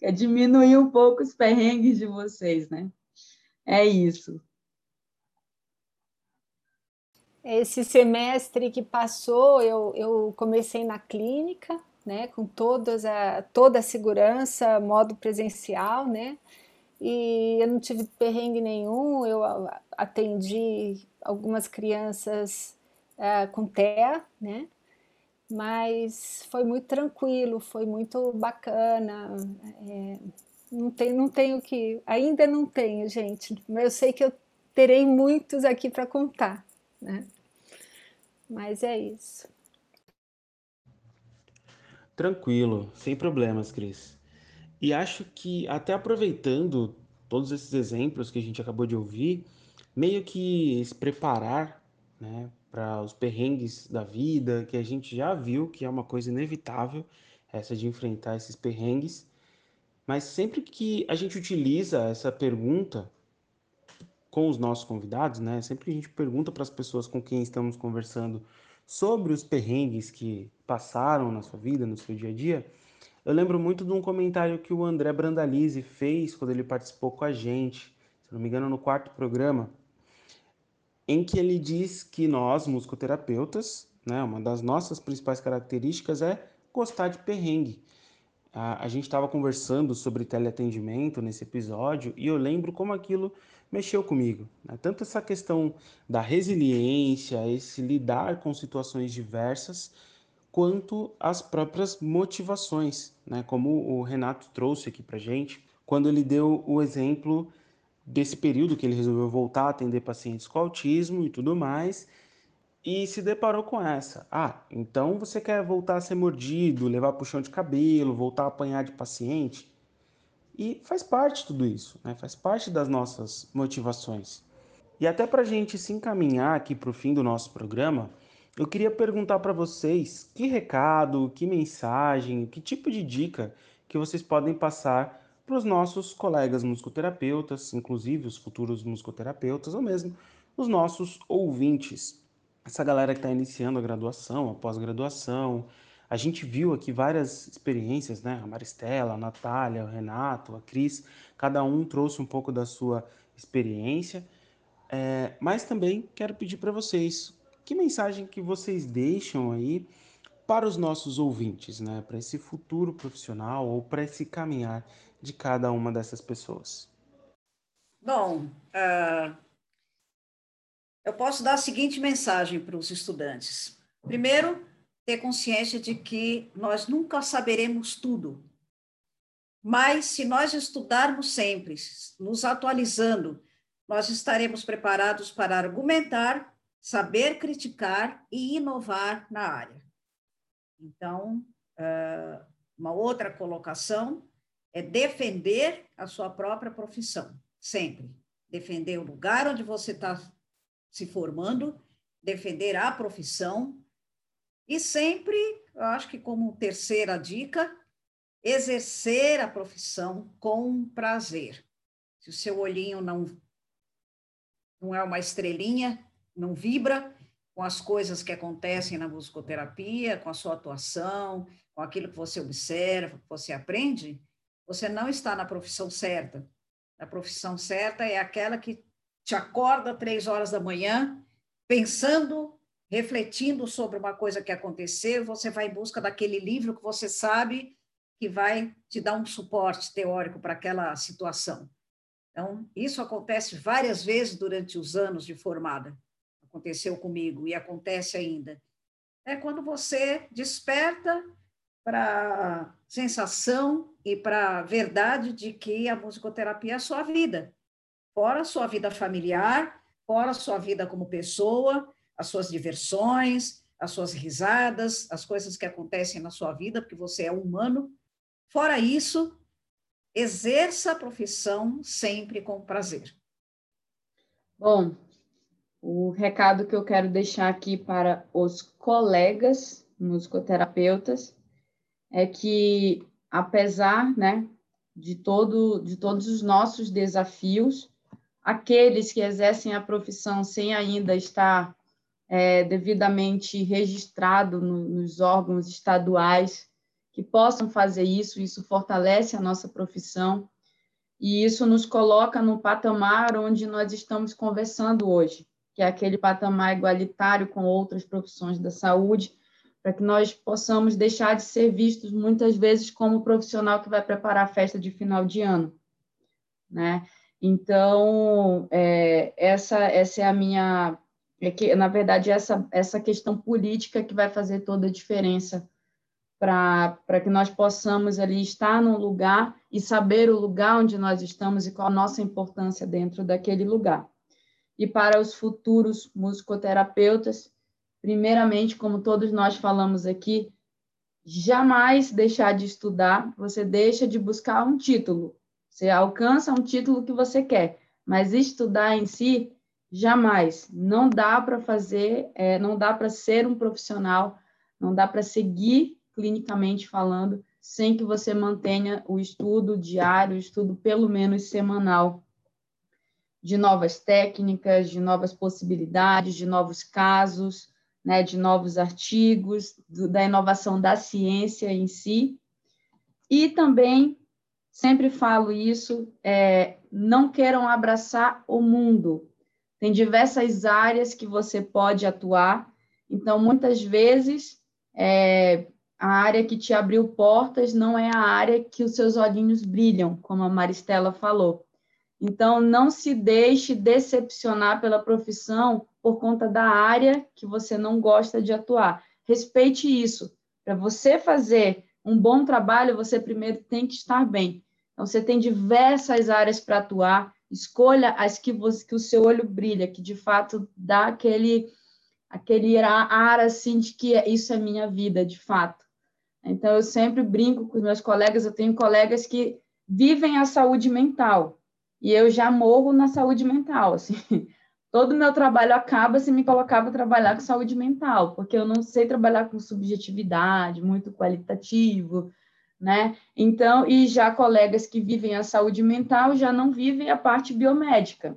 quer diminuir um pouco os perrengues de vocês, né? É isso. Esse semestre que passou, eu, eu comecei na clínica, né, com todas a, toda a segurança, modo presencial, né, e eu não tive perrengue nenhum, eu atendi algumas crianças uh, com TEA, né, mas foi muito tranquilo, foi muito bacana, é, não, tem, não tenho que, ainda não tenho, gente, mas eu sei que eu terei muitos aqui para contar, né. Mas é isso. Tranquilo, sem problemas, Cris. E acho que até aproveitando todos esses exemplos que a gente acabou de ouvir, meio que se preparar, né, para os perrengues da vida, que a gente já viu que é uma coisa inevitável, essa de enfrentar esses perrengues. Mas sempre que a gente utiliza essa pergunta com os nossos convidados, né? Sempre a gente pergunta para as pessoas com quem estamos conversando sobre os perrengues que passaram na sua vida, no seu dia a dia, eu lembro muito de um comentário que o André Brandalize fez quando ele participou com a gente, se não me engano, no quarto programa, em que ele diz que nós, musicoterapeutas, né, uma das nossas principais características é gostar de perrengue. A gente estava conversando sobre teleatendimento nesse episódio e eu lembro como aquilo mexeu comigo. Né? Tanto essa questão da resiliência, esse lidar com situações diversas, quanto as próprias motivações, né? como o Renato trouxe aqui para gente, quando ele deu o exemplo desse período que ele resolveu voltar a atender pacientes com autismo e tudo mais, e se deparou com essa. Ah, então você quer voltar a ser mordido, levar puxão de cabelo, voltar a apanhar de paciente? E faz parte tudo isso, né? faz parte das nossas motivações. E até para a gente se encaminhar aqui para o fim do nosso programa, eu queria perguntar para vocês que recado, que mensagem, que tipo de dica que vocês podem passar para os nossos colegas musicoterapeutas, inclusive os futuros musicoterapeutas, ou mesmo os nossos ouvintes. Essa galera que está iniciando a graduação, a pós-graduação, a gente viu aqui várias experiências, né? A Maristela, a Natália, o Renato, a Cris, cada um trouxe um pouco da sua experiência. É, mas também quero pedir para vocês, que mensagem que vocês deixam aí para os nossos ouvintes, né? Para esse futuro profissional ou para esse caminhar de cada uma dessas pessoas. Bom, uh, eu posso dar a seguinte mensagem para os estudantes. Primeiro, ter consciência de que nós nunca saberemos tudo. Mas se nós estudarmos sempre, nos atualizando, nós estaremos preparados para argumentar, saber criticar e inovar na área. Então, uma outra colocação é defender a sua própria profissão, sempre. Defender o lugar onde você está se formando, defender a profissão, e sempre, eu acho que como terceira dica, exercer a profissão com prazer. Se o seu olhinho não, não é uma estrelinha, não vibra com as coisas que acontecem na musicoterapia, com a sua atuação, com aquilo que você observa, que você aprende, você não está na profissão certa. A profissão certa é aquela que te acorda três horas da manhã, pensando, refletindo sobre uma coisa que aconteceu, você vai em busca daquele livro que você sabe que vai te dar um suporte teórico para aquela situação. Então, isso acontece várias vezes durante os anos de formada. Aconteceu comigo e acontece ainda. É quando você desperta para a sensação e para a verdade de que a musicoterapia é a sua vida, fora a sua vida familiar, fora a sua vida como pessoa, as suas diversões, as suas risadas, as coisas que acontecem na sua vida, porque você é humano. Fora isso, exerça a profissão sempre com prazer. Bom, o recado que eu quero deixar aqui para os colegas musicoterapeutas é que, apesar né, de, todo, de todos os nossos desafios, aqueles que exercem a profissão sem ainda estar é, devidamente registrado no, nos órgãos estaduais, que possam fazer isso, isso fortalece a nossa profissão e isso nos coloca no patamar onde nós estamos conversando hoje, que é aquele patamar igualitário com outras profissões da saúde, para que nós possamos deixar de ser vistos muitas vezes como profissional que vai preparar a festa de final de ano, né? Então, é, essa, essa é a minha, é que, na verdade, essa, essa questão política que vai fazer toda a diferença para que nós possamos ali estar num lugar e saber o lugar onde nós estamos e qual a nossa importância dentro daquele lugar. E para os futuros musicoterapeutas, primeiramente, como todos nós falamos aqui, jamais deixar de estudar, você deixa de buscar um título. Você alcança um título que você quer, mas estudar em si, jamais. Não dá para fazer, é, não dá para ser um profissional, não dá para seguir clinicamente falando, sem que você mantenha o estudo diário, o estudo pelo menos semanal de novas técnicas, de novas possibilidades, de novos casos, né, de novos artigos, do, da inovação da ciência em si. E também, sempre falo isso, é, não queiram abraçar o mundo. Tem diversas áreas que você pode atuar, então, muitas vezes, é, a área que te abriu portas não é a área que os seus olhinhos brilham, como a Maristela falou. Então, não se deixe decepcionar pela profissão por conta da área que você não gosta de atuar. Respeite isso. Para você fazer um bom trabalho, você primeiro tem que estar bem. Então, você tem diversas áreas para atuar. Escolha as que, você, que o seu olho brilha, que de fato dá aquele, aquele ar assim de que isso é minha vida, de fato. Então, eu sempre brinco com os meus colegas, eu tenho colegas que vivem a saúde mental e eu já morro na saúde mental, assim. [laughs] Todo o meu trabalho acaba se me colocar para trabalhar com saúde mental, porque eu não sei trabalhar com subjetividade, muito qualitativo, né? Então, e já colegas que vivem a saúde mental já não vivem a parte biomédica,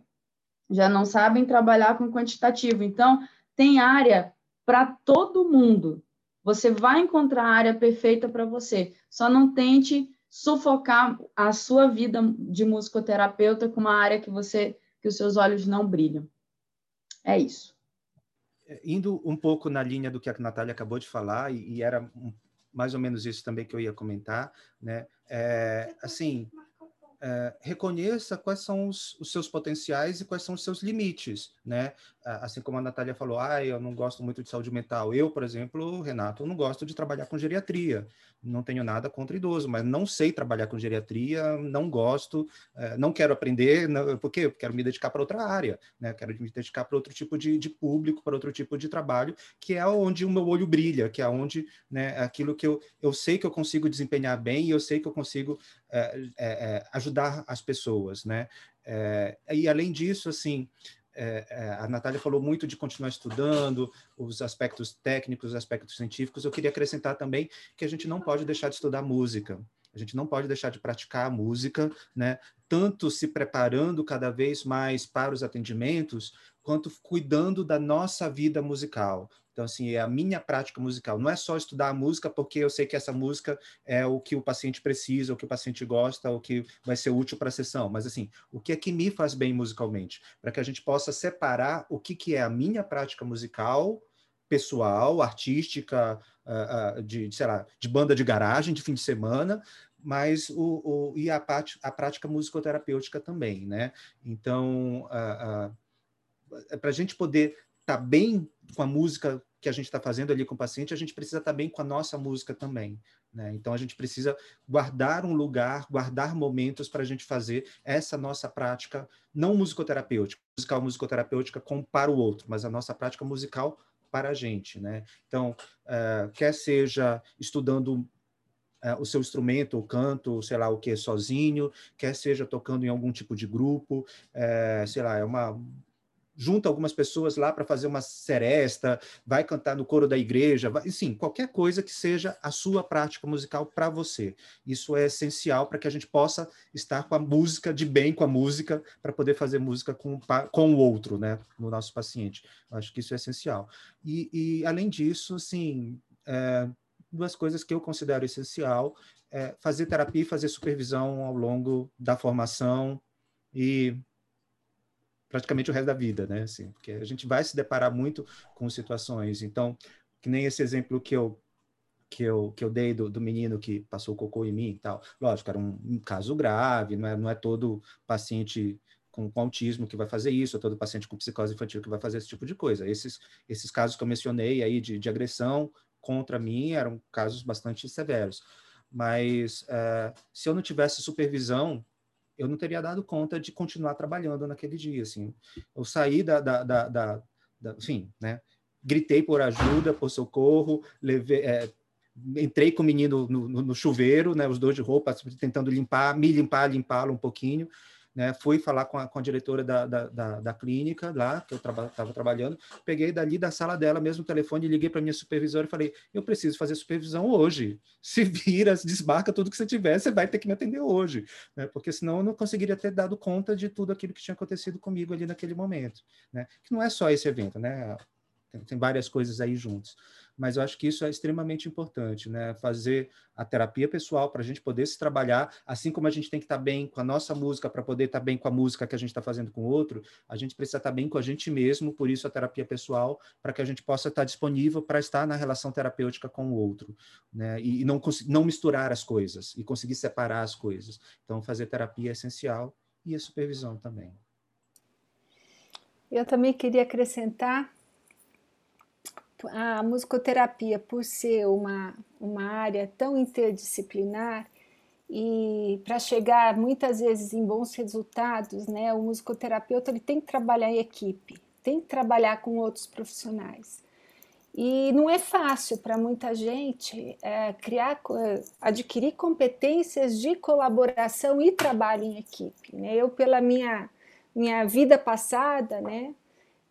já não sabem trabalhar com quantitativo. Então, tem área para todo mundo. Você vai encontrar a área perfeita para você. Só não tente sufocar a sua vida de musicoterapeuta com uma área que você que os seus olhos não brilham. É isso. É, indo um pouco na linha do que a Natália acabou de falar, e, e era mais ou menos isso também que eu ia comentar, né? É, assim, é, reconheça quais são os, os, seus potenciais e quais são os seus limites, né? Assim como a Natália falou, ah, eu não gosto muito de saúde mental. Eu, por exemplo, Renato, não gosto de trabalhar com geriatria. Não tenho nada contra idoso, mas não sei trabalhar com geriatria, não gosto, é, não quero aprender, não, por quê? Quero me dedicar para outra área, né? Quero me dedicar para outro tipo de, de público, para outro tipo de trabalho, que é onde o meu olho brilha, que é onde, né, aquilo que eu, eu sei que eu consigo desempenhar bem e eu sei que eu consigo é, é, ajudar as pessoas, né? e além disso, assim, é, é, a Natália falou muito de continuar estudando os aspectos técnicos, os aspectos científicos. Eu queria acrescentar também que a gente não pode deixar de estudar música. A gente não pode deixar de praticar a música, né? Tanto se preparando cada vez mais para os atendimentos, quanto cuidando da nossa vida musical. Então, assim, é a minha prática musical. Não é só estudar a música porque eu sei que essa música é o que o paciente precisa, o que o paciente gosta, o que vai ser útil para a sessão. Mas, assim, o que é que me faz bem musicalmente? Para que a gente possa separar o que, que é a minha prática musical pessoal, artística, uh, uh, de, sei lá, de banda de garagem, de fim de semana, mas o, o e a, a prática musicoterapêutica também, né? Então, uh, para a gente poder estar tá bem com a música que a gente está fazendo ali com o paciente, a gente precisa estar bem com a nossa música também. Né? Então, a gente precisa guardar um lugar, guardar momentos para a gente fazer essa nossa prática, não musicoterapêutica, musical musicoterapêutica como para o outro, mas a nossa prática musical para a gente. Né? Então, uh, quer seja estudando uh, o seu instrumento, o canto, sei lá o que, sozinho, quer seja tocando em algum tipo de grupo, uh, sei lá, é uma junta algumas pessoas lá para fazer uma seresta, vai cantar no coro da igreja, vai, sim, qualquer coisa que seja a sua prática musical para você. Isso é essencial para que a gente possa estar com a música, de bem com a música, para poder fazer música com, com o outro, né, no nosso paciente. Eu acho que isso é essencial. E, e além disso, assim, é, duas coisas que eu considero essencial é fazer terapia e fazer supervisão ao longo da formação e praticamente o resto da vida, né? Assim, porque a gente vai se deparar muito com situações. Então, que nem esse exemplo que eu que eu, que eu dei do, do menino que passou cocô em mim e tal. Lógico, era um, um caso grave, não é, não é todo paciente com, com, autismo que vai fazer isso, é todo paciente com psicose infantil que vai fazer esse tipo de coisa. Esses, esses casos que eu mencionei aí de, de agressão contra mim eram casos bastante severos. Mas uh, se eu não tivesse supervisão eu não teria dado conta de continuar trabalhando naquele dia, assim. Eu saí da, da, da, da, da enfim, né? Gritei por ajuda, por socorro, levei, é, entrei com o menino no, no, no, chuveiro, né? Os dois de roupa, tentando limpar, me limpar, limpá-lo um pouquinho né? Fui falar com a, com a diretora da, da, da, da, clínica lá, que eu estava traba, trabalhando, peguei dali da sala dela mesmo o telefone, liguei para minha supervisora e falei: eu preciso fazer supervisão hoje. Se vira, desmarca tudo que você tiver, você vai ter que me atender hoje, né? Porque senão eu não conseguiria ter dado conta de tudo aquilo que tinha acontecido comigo ali naquele momento, né? Que não é só esse evento, né? Tem, tem várias coisas aí juntos mas eu acho que isso é extremamente importante, né? Fazer a terapia pessoal para a gente poder se trabalhar, assim como a gente tem que estar tá bem com a nossa música para poder estar tá bem com a música que a gente está fazendo com o outro, a gente precisa estar tá bem com a gente mesmo, por isso a terapia pessoal, para que a gente possa estar disponível para estar na relação terapêutica com o outro, né? E, e não, não misturar as coisas e conseguir separar as coisas. Então, fazer terapia é essencial e a supervisão também. Eu também queria acrescentar a musicoterapia, por ser uma, uma área tão interdisciplinar e para chegar muitas vezes em bons resultados, né, o musicoterapeuta ele tem que trabalhar em equipe, tem que trabalhar com outros profissionais. E não é fácil para muita gente é, criar, adquirir competências de colaboração e trabalho em equipe. Né? Eu, pela minha, minha vida passada, né,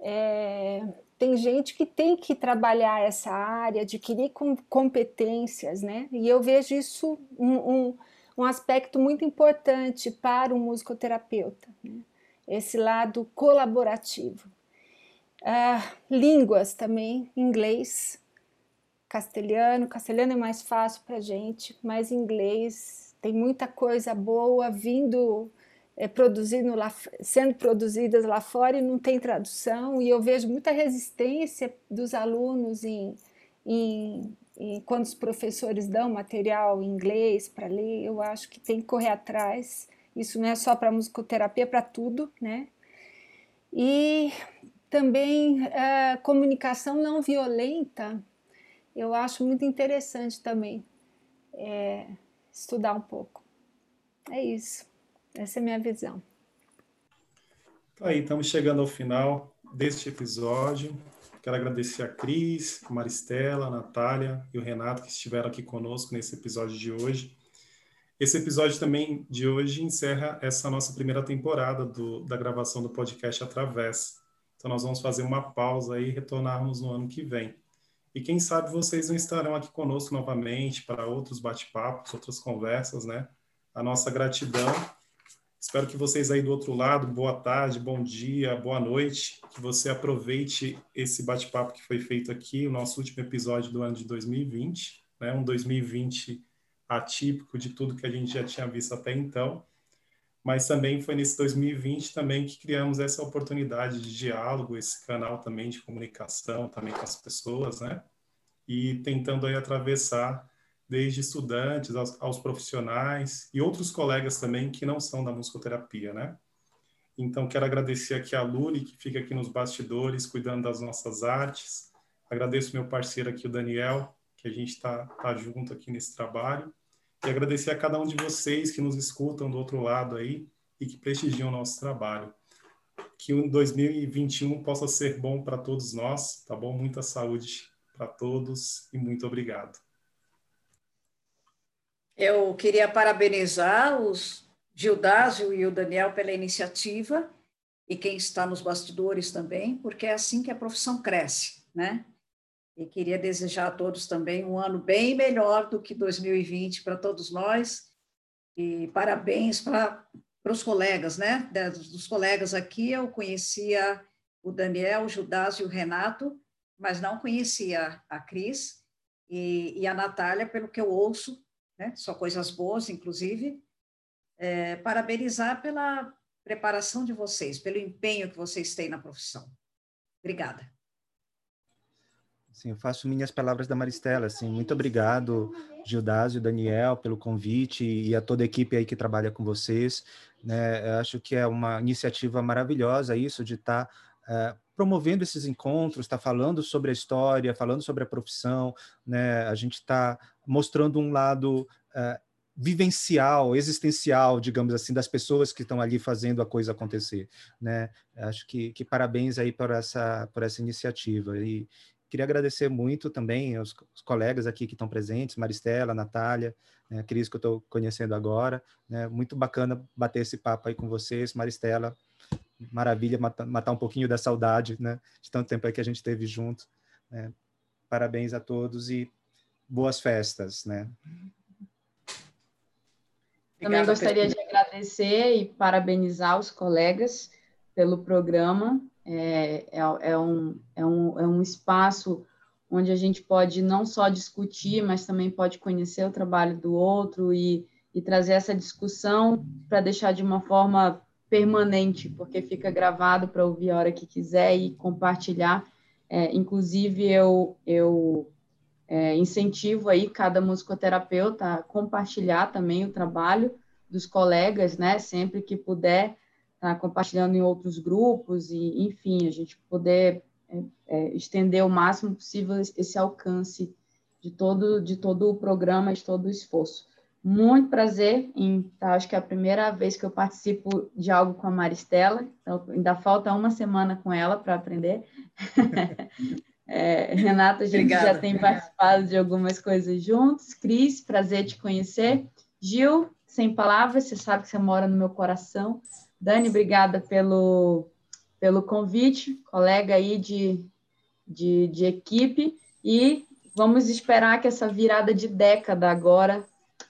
é, tem gente que tem que trabalhar essa área, adquirir competências, né? E eu vejo isso um, um, um aspecto muito importante para um musicoterapeuta, né? esse lado colaborativo. Ah, línguas também, inglês, castelhano. Castelhano é mais fácil para gente, mas inglês tem muita coisa boa vindo é, produzindo lá, sendo produzidas lá fora e não tem tradução, e eu vejo muita resistência dos alunos em, em, em quando os professores dão material em inglês para ler, eu acho que tem que correr atrás. Isso não é só para musicoterapia, é para tudo, né? E também é, comunicação não violenta, eu acho muito interessante também é, estudar um pouco. É isso. Essa é a minha visão. Tá aí, estamos chegando ao final deste episódio. Quero agradecer a Cris, a Maristela, a Natália e o Renato que estiveram aqui conosco nesse episódio de hoje. Esse episódio também de hoje encerra essa nossa primeira temporada do, da gravação do podcast Através. Então nós vamos fazer uma pausa e retornarmos no ano que vem. E quem sabe vocês não estarão aqui conosco novamente para outros bate-papos, outras conversas, né? A nossa gratidão. Espero que vocês aí do outro lado, boa tarde, bom dia, boa noite, que você aproveite esse bate-papo que foi feito aqui, o nosso último episódio do ano de 2020, né? Um 2020 atípico de tudo que a gente já tinha visto até então. Mas também foi nesse 2020 também que criamos essa oportunidade de diálogo, esse canal também de comunicação também com as pessoas, né? E tentando aí atravessar desde estudantes aos, aos profissionais e outros colegas também que não são da musicoterapia, né? Então, quero agradecer aqui a Luli, que fica aqui nos bastidores, cuidando das nossas artes. Agradeço meu parceiro aqui, o Daniel, que a gente está tá junto aqui nesse trabalho e agradecer a cada um de vocês que nos escutam do outro lado aí e que prestigiam o nosso trabalho. Que o 2021 possa ser bom para todos nós, tá bom? Muita saúde para todos e muito obrigado. Eu queria parabenizar os Gildásio e o Daniel pela iniciativa e quem está nos bastidores também, porque é assim que a profissão cresce, né? E queria desejar a todos também um ano bem melhor do que 2020 para todos nós. E parabéns para os colegas, né? Dos colegas aqui, eu conhecia o Daniel, o Judas e o Renato, mas não conhecia a Cris e, e a Natália, pelo que eu ouço, né? Só coisas boas, inclusive. É, parabenizar pela preparação de vocês, pelo empenho que vocês têm na profissão. Obrigada. Sim, eu faço minhas palavras da Maristela, assim, muito obrigado, Gildásio, Daniel, pelo convite e a toda a equipe aí que trabalha com vocês, né, eu acho que é uma iniciativa maravilhosa isso de estar tá, é, promovendo esses encontros, está falando sobre a história, falando sobre a profissão, né, a gente está mostrando um lado é, vivencial, existencial, digamos assim, das pessoas que estão ali fazendo a coisa acontecer, né? Acho que, que parabéns aí por essa por essa iniciativa e, Queria agradecer muito também aos, aos colegas aqui que estão presentes, Maristela, Natália, né, Cris, que eu estou conhecendo agora. Né, muito bacana bater esse papo aí com vocês, Maristela. Maravilha matar, matar um pouquinho da saudade né, de tanto tempo que a gente teve junto. Né. Parabéns a todos e boas festas. Né. Também gostaria de agradecer e parabenizar os colegas pelo programa é, é, é, um, é, um, é um espaço onde a gente pode não só discutir, mas também pode conhecer o trabalho do outro e, e trazer essa discussão para deixar de uma forma permanente, porque fica gravado para ouvir a hora que quiser e compartilhar. É, inclusive, eu, eu é, incentivo aí cada musicoterapeuta a compartilhar também o trabalho dos colegas, né, sempre que puder, tá compartilhando em outros grupos e, enfim, a gente poder é, é, estender o máximo possível esse alcance de todo, de todo o programa, de todo o esforço. Muito prazer em, tá, acho que é a primeira vez que eu participo de algo com a Maristela, então ainda falta uma semana com ela para aprender. [laughs] é, Renata, a gente Obrigada. já tem participado de algumas coisas juntos. Cris, prazer te conhecer. Gil, sem palavras, você sabe que você mora no meu coração. Dani, obrigada pelo, pelo convite, colega aí de, de, de equipe, e vamos esperar que essa virada de década agora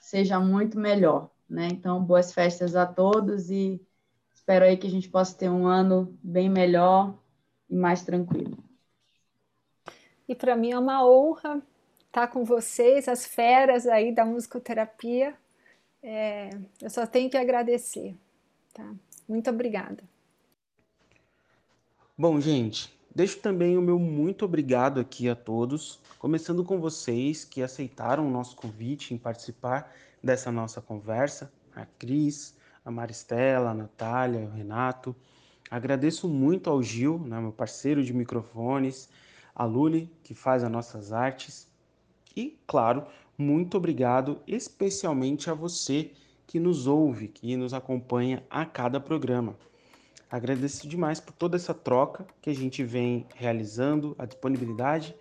seja muito melhor. Né? Então, boas festas a todos e espero aí que a gente possa ter um ano bem melhor e mais tranquilo. E para mim é uma honra estar com vocês, as feras aí da musicoterapia. É, eu só tenho que agradecer. Tá? Muito obrigada. Bom, gente, deixo também o meu muito obrigado aqui a todos, começando com vocês que aceitaram o nosso convite em participar dessa nossa conversa, a Cris, a Maristela, a Natália, o Renato, Agradeço muito ao Gil, né, meu parceiro de microfones, a Luli, que faz as nossas artes, e, claro, muito obrigado especialmente a você que nos ouve, que nos acompanha a cada programa. Agradeço demais por toda essa troca que a gente vem realizando, a disponibilidade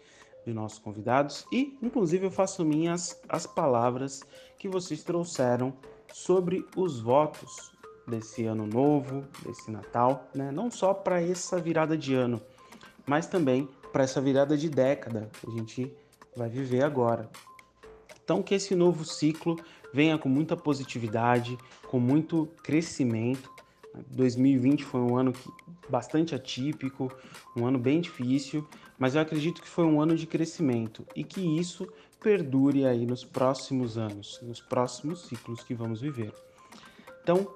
de nossos convidados e, inclusive, eu faço minhas as palavras que vocês trouxeram sobre os votos desse ano novo, desse Natal, né? não só para essa virada de ano, mas também para essa virada de década que a gente vai viver agora. Então, que esse novo ciclo venha com muita positividade, com muito crescimento. 2020 foi um ano bastante atípico, um ano bem difícil, mas eu acredito que foi um ano de crescimento e que isso perdure aí nos próximos anos, nos próximos ciclos que vamos viver. Então,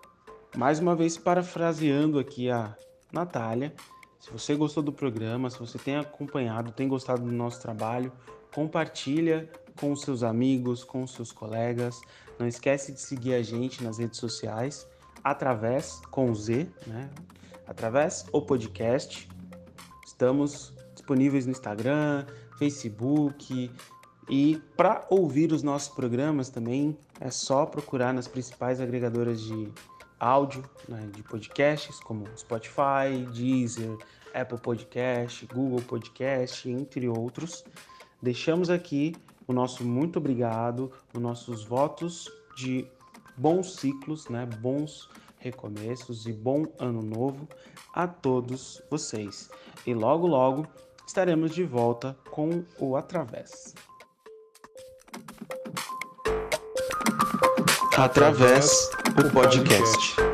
mais uma vez parafraseando aqui a Natália, se você gostou do programa, se você tem acompanhado, tem gostado do nosso trabalho, compartilha com seus amigos, com seus colegas. Não esquece de seguir a gente nas redes sociais, através, com Z, né? Através o podcast. Estamos disponíveis no Instagram, Facebook, e para ouvir os nossos programas também é só procurar nas principais agregadoras de áudio, né, de podcasts, como Spotify, Deezer, Apple Podcast, Google Podcast, entre outros. Deixamos aqui o nosso muito obrigado, os nossos votos de bons ciclos, né, bons recomeços e bom ano novo a todos vocês. E logo logo estaremos de volta com o Através. Através o podcast.